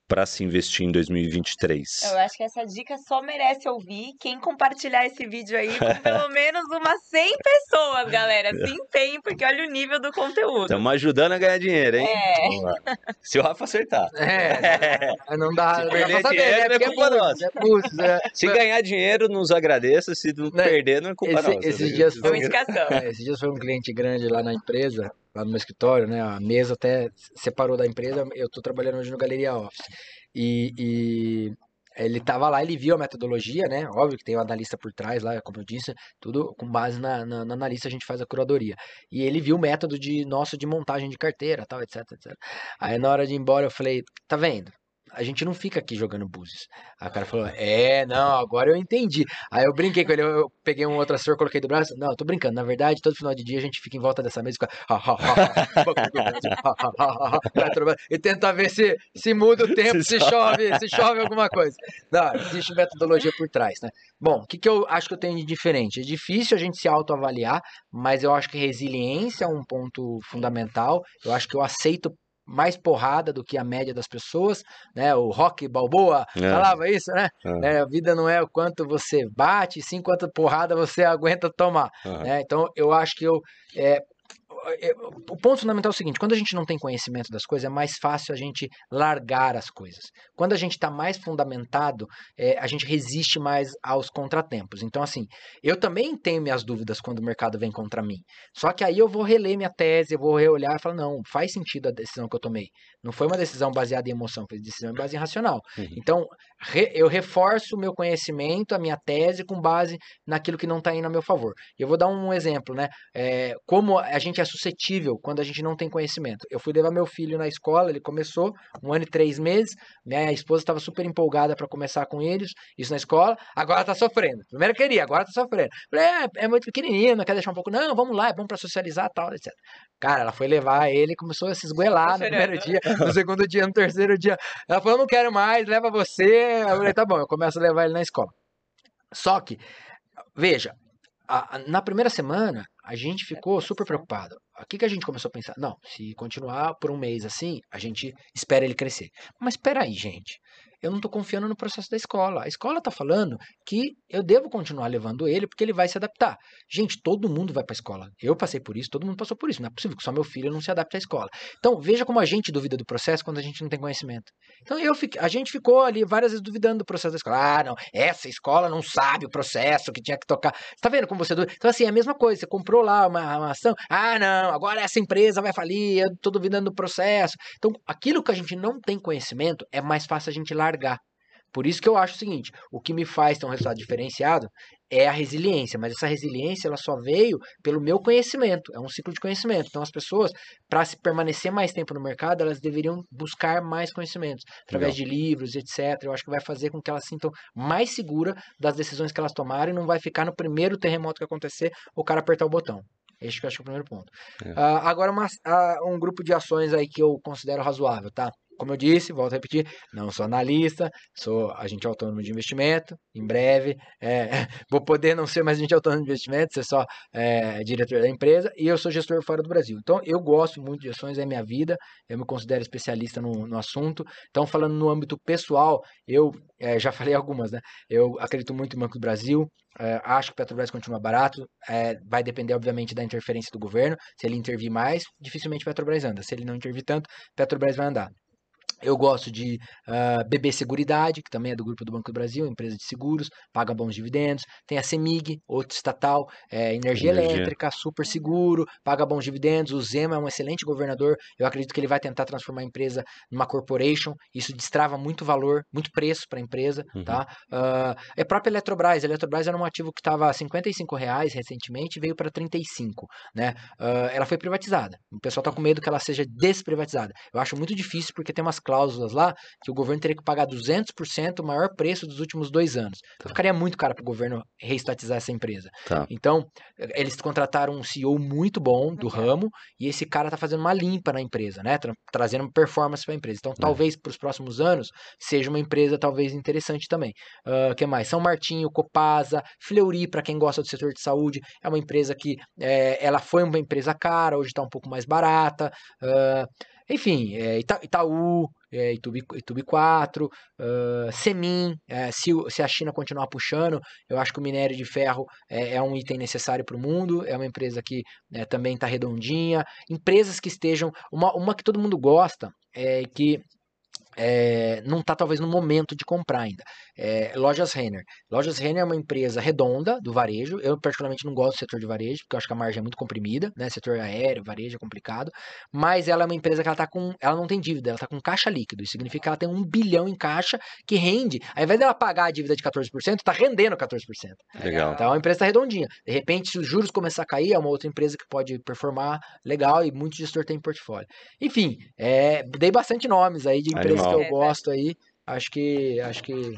para se investir em 2023? Eu acho que essa dica só merece ouvir quem compartilhar esse vídeo aí com pelo menos umas 100 pessoas, galera. Se empenhe, porque olha o nível do conteúdo. Estamos ajudando a ganhar dinheiro, hein? É. Se o Rafa acertar. É, não dá, Se não dá perder pra saber, dinheiro, né? não é Porque culpa nossa. é é. Se ganhar dinheiro, nos agradeça. Se não Né, perder, não é culpa esse- nossa. esses dias Foi. É, esses dias foi um cliente grande lá na empresa, lá no meu escritório, né? A mesa até separou da empresa. Eu tô trabalhando hoje no Galeria Office. E, e ele tava lá, ele viu a metodologia, né? Óbvio que tem um analista por trás lá, como eu disse, tudo com base na, na, na analista a gente faz a curadoria. E ele viu o método de nosso de montagem de carteira, tal, etc, etc. Aí na hora de ir embora eu falei, tá vendo? A gente não fica aqui jogando. Aí o cara falou, é, não, agora eu entendi. Aí eu brinquei com ele, eu, peguei um outro assessor, coloquei do braço. Não, eu tô brincando. Na verdade, todo final de dia a gente fica em volta dessa mesa e e tenta ver se, se muda o tempo, Se se chove, se chove alguma coisa. Não, existe metodologia por trás, né? Bom, o que, que eu acho que eu tenho de diferente? É difícil a gente se autoavaliar, mas eu acho que resiliência é um ponto fundamental. Eu acho que eu aceito mais porrada do que a média das pessoas, né? O Rock Balboa É. falava isso, né? É. É, a vida não é o quanto você bate, sim quanto porrada você aguenta tomar. Né? Então, eu acho que eu. É, é, o ponto fundamental é o seguinte: quando a gente não tem conhecimento das coisas, é mais fácil a gente largar as coisas. Quando a gente está mais fundamentado, é, a gente resiste mais aos contratempos. Então, assim, eu também tenho minhas dúvidas quando o mercado vem contra mim. Só que aí eu vou reler minha tese, eu vou reolhar e falar: não, faz sentido a decisão que eu tomei. Não foi uma decisão baseada em emoção, foi decisão baseada em racional. Uhum. Então, re- eu reforço o meu conhecimento, a minha tese, com base naquilo que não está indo a meu favor. E eu vou dar um exemplo, né? É, como a gente é suscetível quando a gente não tem conhecimento. Eu fui levar meu filho na escola, ele começou um ano e três meses. Minha esposa estava super empolgada para começar com eles, isso na escola. Agora tá sofrendo. Primeiro queria, agora tá sofrendo. Falei, é, é muito pequenininho, não quer deixar um pouco. Não, vamos lá, é bom para socializar tal, etc. Cara, ela foi levar ele começou a se esgoelar no primeiro dia, no segundo dia, no terceiro dia. Ela falou, não quero mais, leva você. Eu falei, tá bom, eu começo a levar ele na escola. Só que, veja, a- a- na primeira semana, a gente ficou super preocupado. O que, que a gente começou a pensar? Não, se continuar por um mês assim, a gente espera ele crescer. Mas espera aí, gente. Eu não estou confiando no processo da escola. A escola está falando que eu devo continuar levando ele porque ele vai se adaptar. Gente, todo mundo vai para a escola. Eu passei por isso, todo mundo passou por isso. Não é possível que só meu filho não se adapte à escola. Então, veja como a gente duvida do processo quando a gente não tem conhecimento. Então, eu fiquei- a gente ficou ali várias vezes duvidando do processo da escola. Ah, não, essa escola não sabe o processo que tinha que tocar. Você tá vendo como você duvida? Então, assim, é a mesma coisa. Você comprou lá uma, uma ação. Ah, não, agora essa empresa vai falir, eu tô duvidando do processo. Então, aquilo que a gente não tem conhecimento, é mais fácil a gente largar. Por isso que eu acho o seguinte, o que me faz ter um resultado diferenciado é a resiliência, mas essa resiliência ela só veio pelo meu conhecimento, é um ciclo de conhecimento. Então as pessoas, para se permanecer mais tempo no mercado, elas deveriam buscar mais conhecimentos, através de livros, etc. Eu acho que vai fazer com que elas sintam mais seguras das decisões que elas tomarem e não vai ficar no primeiro terremoto que acontecer o cara apertar o botão. Esse que eu acho que é o primeiro ponto. É. Ah, agora, uma- ah, um grupo de ações aí que eu considero razoável, tá? Como eu disse, volto a repetir, não sou analista, sou agente autônomo de investimento. Em breve, é, vou poder não ser mais agente autônomo de investimento, ser só é, diretor da empresa. E eu sou gestor fora do Brasil. Então, eu gosto muito de ações, é minha vida. Eu me considero especialista no, no assunto. Então, falando no âmbito pessoal, eu é, já falei algumas, né? Eu acredito muito no Banco do Brasil. é, acho que o Petrobras continua barato. é, vai depender, obviamente, da interferência do governo. Se ele intervir mais, dificilmente Petrobras anda. Se ele não intervir tanto, Petrobras vai andar. Eu gosto de ah, BB Seguridade, que também é do grupo do Banco do Brasil, empresa de seguros, paga bons dividendos. Tem a CEMIG, outro estatal, é, energia, Energia. elétrica, super seguro, paga bons dividendos. O Zema é um excelente governador. Eu acredito que ele vai tentar transformar a empresa numa corporation. Isso destrava muito valor, muito preço para a empresa. Uhum. Tá? Ah, é a própria Eletrobras. A Eletrobras era um ativo que estava a 55 reais recentemente e veio para 35. Né? Ah, ela foi privatizada. O pessoal está com medo que ela seja desprivatizada. Eu acho muito difícil porque tem umas cláusulas lá que o governo teria que pagar 200% o maior preço dos últimos dois anos. Tá. Ficaria muito caro para o governo reestatizar essa empresa. Tá. Então, eles contrataram um CEO muito bom do ramo e esse cara tá fazendo uma limpa na empresa, né? Tra- trazendo performance para a empresa. Então, talvez para os próximos anos seja uma empresa talvez interessante também. O que mais? São Martinho, Copasa, Fleury, para quem gosta do setor de saúde, é uma empresa que é, ela foi uma empresa cara, hoje está um pouco mais barata. Ah, enfim, é, Ita, Itaú, é, Itubi, Itubi 4, uh, Semin, é, se, se, a China continuar puxando, eu acho que o minério de ferro é, é um item necessário para o mundo, é uma empresa que né, também está redondinha. Empresas que estejam. Uma, uma que todo mundo gosta, é que é, não está talvez no momento de comprar ainda. É, Lojas Renner. Lojas Renner é uma empresa redonda do varejo. Eu particularmente não gosto do setor de varejo, porque eu acho que a margem é muito comprimida, né? Setor aéreo, varejo é complicado. Mas ela é uma empresa que ela tá com. Ela não tem dívida, ela está com caixa líquido. Isso significa que ela tem um bilhão em caixa que rende. Ao invés dela pagar a dívida de 14%, está rendendo 14%. Legal. Então a empresa está redondinha. De repente, se os juros começar a cair, é uma outra empresa que pode performar legal e muito gestor tem em portfólio. Enfim, é, dei bastante nomes aí de empresas. Que eu gosto aí. Acho que. Acho que.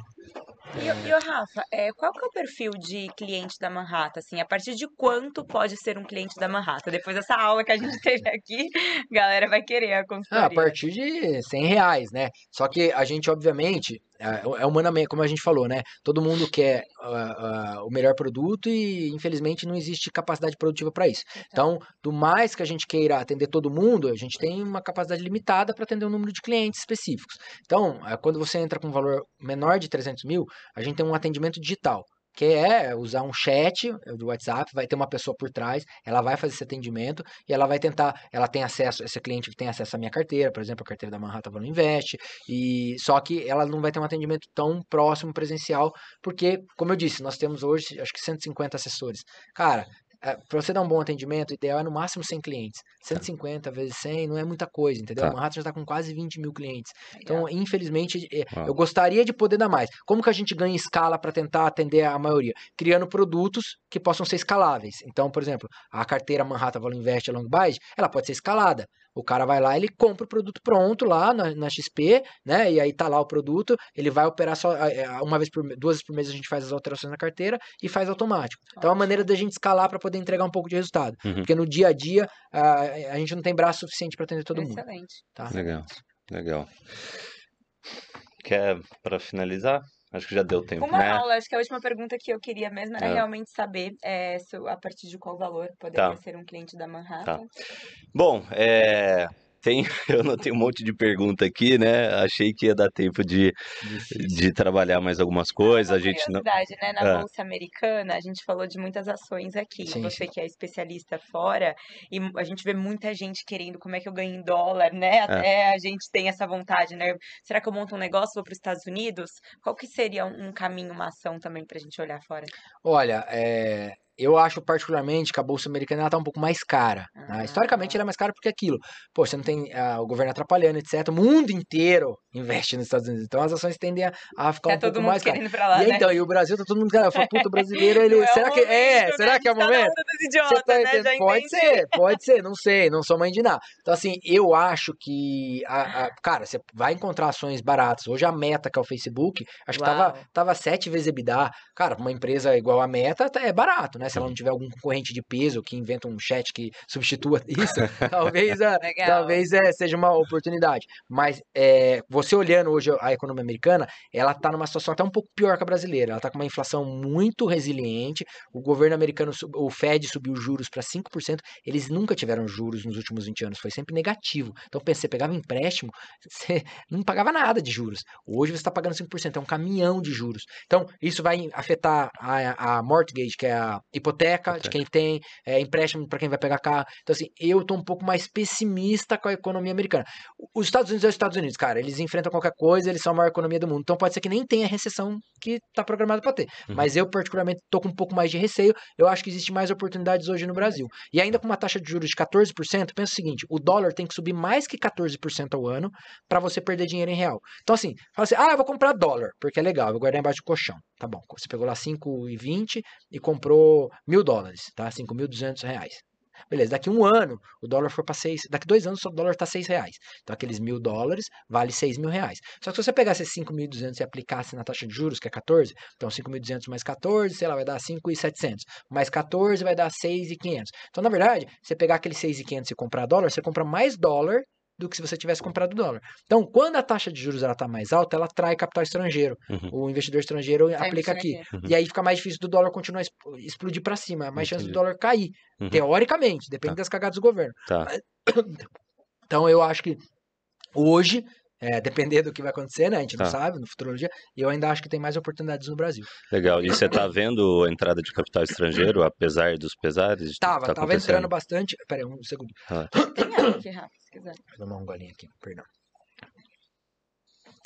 E, e o Rafa, é, qual que é o perfil de cliente da Manhattan? Assim, a partir de quanto pode ser um cliente da Manhattan? Depois dessa aula que a gente teve aqui, a galera vai querer a consultoria. Ah, a partir de 100 reais, né? Só que a gente, obviamente, é, é humanamente, como a gente falou, né? Todo mundo quer uh, uh, o melhor produto e, infelizmente, não existe capacidade produtiva para isso. Então, do mais que a gente queira atender todo mundo, a gente tem uma capacidade limitada para atender um número de clientes específicos. Então, uh, quando você entra com um valor menor de 300 mil, a gente tem um atendimento digital que é usar um chat do WhatsApp, vai ter uma pessoa por trás, ela vai fazer esse atendimento e ela vai tentar, ela tem acesso, esse cliente tem acesso à minha carteira, por exemplo, a carteira da Manhattan Valor Invest, e só que ela não vai ter um atendimento tão próximo presencial, porque, como eu disse, nós temos hoje acho que 150 assessores. Cara, é, para você dar um bom atendimento, o ideal é no máximo 100 clientes. 150 tá. vezes 100 não é muita coisa, entendeu? Tá. O Manhattan já está com quase 20 mil clientes. Então, infelizmente, é, eu gostaria de poder dar mais. Como que a gente ganha escala para tentar atender a maioria? Criando produtos que possam ser escaláveis. Então, por exemplo, a carteira Manhattan Value Invest Long Buy, ela pode ser escalada. O cara vai lá, ele compra o produto pronto lá na, na, XP, né? E aí tá lá o produto, ele vai operar só é, uma vez por duas vezes por mês a gente faz as alterações na carteira e faz automático. Então é uma maneira da gente escalar para poder entregar um pouco de resultado. Uhum. Porque no dia a dia a, a gente não tem braço suficiente para atender todo Excelente. mundo. Excelente. Tá? Legal, legal. Quer para finalizar? Acho que já deu tempo, Uma né? aula, acho que a última pergunta que eu queria mesmo era é. realmente saber é, a partir de qual valor poderia tá. ser um cliente da Manhattan. Tá. Bom, é, tem, eu não tenho um monte de pergunta aqui, né? Achei que ia dar tempo de, de trabalhar mais algumas coisas. a gente não. né? Na ah. Bolsa Americana, a gente falou de muitas ações aqui. Sim, Você que é especialista fora, e a gente vê muita gente querendo como é que eu ganho em dólar, né? É. Até é. a gente tem essa vontade, né? Será que eu monto um negócio, vou para os Estados Unidos? Qual que seria um caminho, uma ação também para a gente olhar fora? Olha, é, eu acho particularmente que a bolsa americana está um pouco mais cara. Né? Ah. Historicamente ela é mais cara porque aquilo, pô, você não tem uh, o governo atrapalhando, etc. O mundo inteiro investe nos Estados Unidos, então as ações tendem a, a ficar tá um pouco mais caras. Lá, e né? então, e o Brasil tá todo mundo cara, fala, puta, o brasileiro ele, é será que é, será que é o tá momento? Idiota, tá né? Pode ser, pode ser, não sei, não sou mãe de nada. Então assim, eu acho que a, a, cara, você vai encontrar ações baratas. Hoje a Meta que é o Facebook, acho Uau. que tava tava sete vezes EBITDA. Cara, uma empresa igual a Meta é barato, né? Se ela não tiver algum concorrente de peso que inventa um chat que substitua isso, talvez, a, talvez é, seja uma oportunidade. Mas é, você olhando hoje a economia americana, ela está numa situação até um pouco pior que a brasileira. Ela está com uma inflação muito resiliente. O governo americano, o Fed subiu juros para 5%. Eles nunca tiveram juros nos últimos 20 anos, foi sempre negativo. Então, você pegava empréstimo, você não pagava nada de juros. Hoje você está pagando 5%, é um caminhão de juros. Então, isso vai afetar a, a mortgage, que é a hipoteca, de quem tem, é, empréstimo para quem vai pegar carro. Então, assim, eu tô um pouco mais pessimista com a economia americana. Os Estados Unidos é os Estados Unidos, cara. Eles enfrentam qualquer coisa, eles são a maior economia do mundo. Então, pode ser que nem tenha recessão que tá programado para ter. Uhum. Mas eu, particularmente, tô com um pouco mais de receio. Eu acho que existe mais oportunidades hoje no Brasil. E ainda com uma taxa de juros de 14%, pensa o seguinte: o dólar tem que subir mais que 14% ao ano para você perder dinheiro em real. Então, assim, fala assim: ah, eu vou comprar dólar, porque é legal, eu vou guardar embaixo do colchão. Tá bom, você pegou lá 5,20 e comprou mil dólares, tá? 5.200 reais. Beleza, daqui um ano o dólar for para seis, daqui dois anos o dólar está seis reais. Então aqueles mil dólares vale seis mil reais. Só que se você pegasse esses 5.200 e aplicasse na taxa de juros, que é 14, então 5.200 mais 14, sei lá, vai dar 5.700. Mais 14 vai dar 6.500. Então, na verdade, você pegar aquele 6.500 e comprar dólar, você compra mais dólar do que se você tivesse comprado dólar. Então, quando a taxa de juros está mais alta, ela atrai capital estrangeiro. Uhum. O investidor estrangeiro Sai aplica aqui. Uhum. E aí fica mais difícil do dólar continuar a explodir para cima. Mais Entendi. chance do dólar cair. Uhum. Teoricamente, depende tá. das cagadas do governo. Tá. Então, eu acho que Hoje, é, depender do que vai acontecer, né? A gente não Tá. sabe, no futurologia, eu ainda acho que tem mais oportunidades no Brasil. Legal. E você tá vendo a entrada de capital estrangeiro, apesar dos pesares? Tava, Tá tava entrando bastante. Pera aí, um segundo. Tem água aqui, Rafa, se quiser. Eu tomar um golinho aqui, perdão.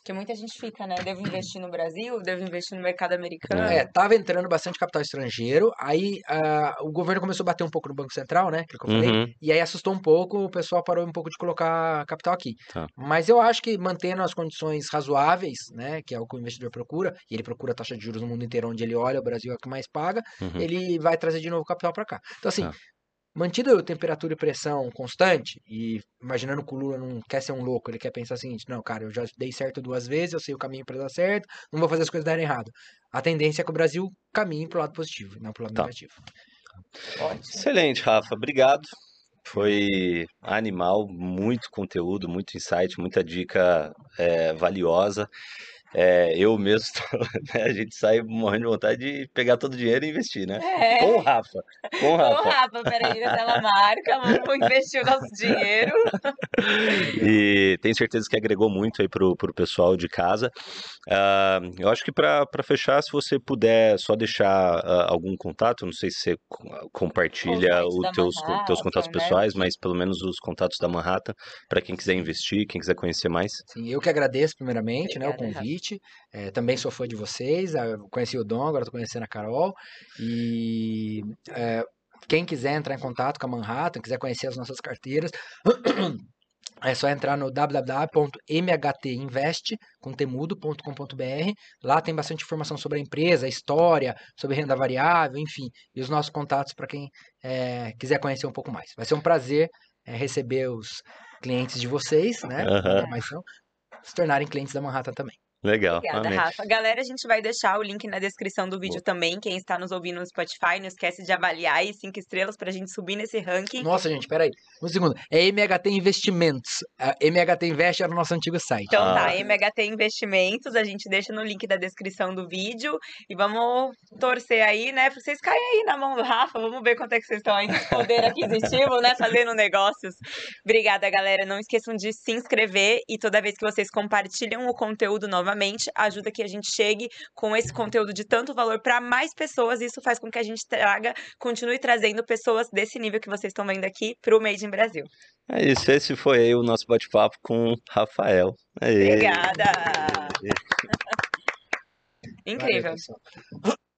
Porque muita gente fica, né? Devo investir no Brasil, devo investir no mercado americano. É, tava entrando bastante capital estrangeiro, aí ah, o governo começou a bater um pouco no Banco Central, né? Que eu falei. Uhum. E aí assustou um pouco, o pessoal parou um pouco de colocar capital aqui. Tá. Mas eu acho que mantendo as condições razoáveis, né? Que é o que o investidor procura, e ele procura taxa de juros no mundo inteiro onde ele olha, o Brasil é o que mais paga, Uhum. ele vai trazer de novo capital para cá. Então, assim, Tá. Mantido a temperatura e pressão constante, e imaginando que o Lula não quer ser um louco, ele quer pensar o seguinte: não, cara, eu já dei certo duas vezes, eu sei o caminho para dar certo, não vou fazer as coisas darem errado. A tendência é que o Brasil caminhe pro lado positivo, e não pro lado Tá. negativo. Ótimo. Excelente, Rafa. Obrigado. Foi animal, muito conteúdo, muito insight, muita dica é, valiosa. É, eu mesmo, né, a gente sai morrendo de vontade de pegar todo o dinheiro e investir, né? É. Com o Rafa. Com o Rafa. Rafa, peraí, ela marca, vamos investir o nosso dinheiro. E tenho certeza que agregou muito aí pro, pro pessoal de casa. Ah, eu acho que para fechar, se você puder só deixar ah, algum contato, não sei se você co- compartilha Os teus, teus contatos né? pessoais, mas pelo menos os contatos da Manhattan, para quem quiser investir, quem quiser conhecer mais. Sim, eu que agradeço primeiramente, né, o Obrigada, Rafa. Convite. É, também sou fã de vocês. ah, Conheci o Dom, agora estou conhecendo a Carol. E é, quem quiser entrar em contato com a Manhattan, quiser conhecer as nossas carteiras, é só entrar no www.mhtinvest com temudo.com.br. Lá tem bastante informação sobre a empresa, a história, sobre renda variável, enfim, e os nossos contatos para quem é, quiser conhecer um pouco mais. Vai ser um prazer é, receber os clientes de vocês, né? Aham. Mas se tornarem clientes da Manhattan também. Legal. Obrigada, amei. Rafa. Galera, a gente vai deixar o link na descrição do vídeo também. Quem está nos ouvindo no Spotify, não esquece de avaliar aí cinco estrelas pra gente subir nesse ranking. Nossa, gente, peraí. Um segundo. É MHT Investimentos. A MHT Invest era o nosso antigo site. Então Ah. tá, MHT Investimentos, a gente deixa no link da descrição do vídeo e vamos torcer aí, né, pra vocês caírem aí na mão do Rafa, vamos ver quanto é que vocês estão aí de poder aquisitivo, né, fazendo negócios. Obrigada, galera, não esqueçam de se inscrever e toda vez que vocês compartilham o conteúdo novamente, ajuda que a gente chegue com esse conteúdo de tanto valor para mais pessoas, isso faz com que a gente traga, continue trazendo pessoas desse nível que vocês estão vendo aqui pro Made in Brasil. É isso, esse foi aí o nosso bate-papo com o Rafael. Aê. Obrigada! Incrível. Valeu.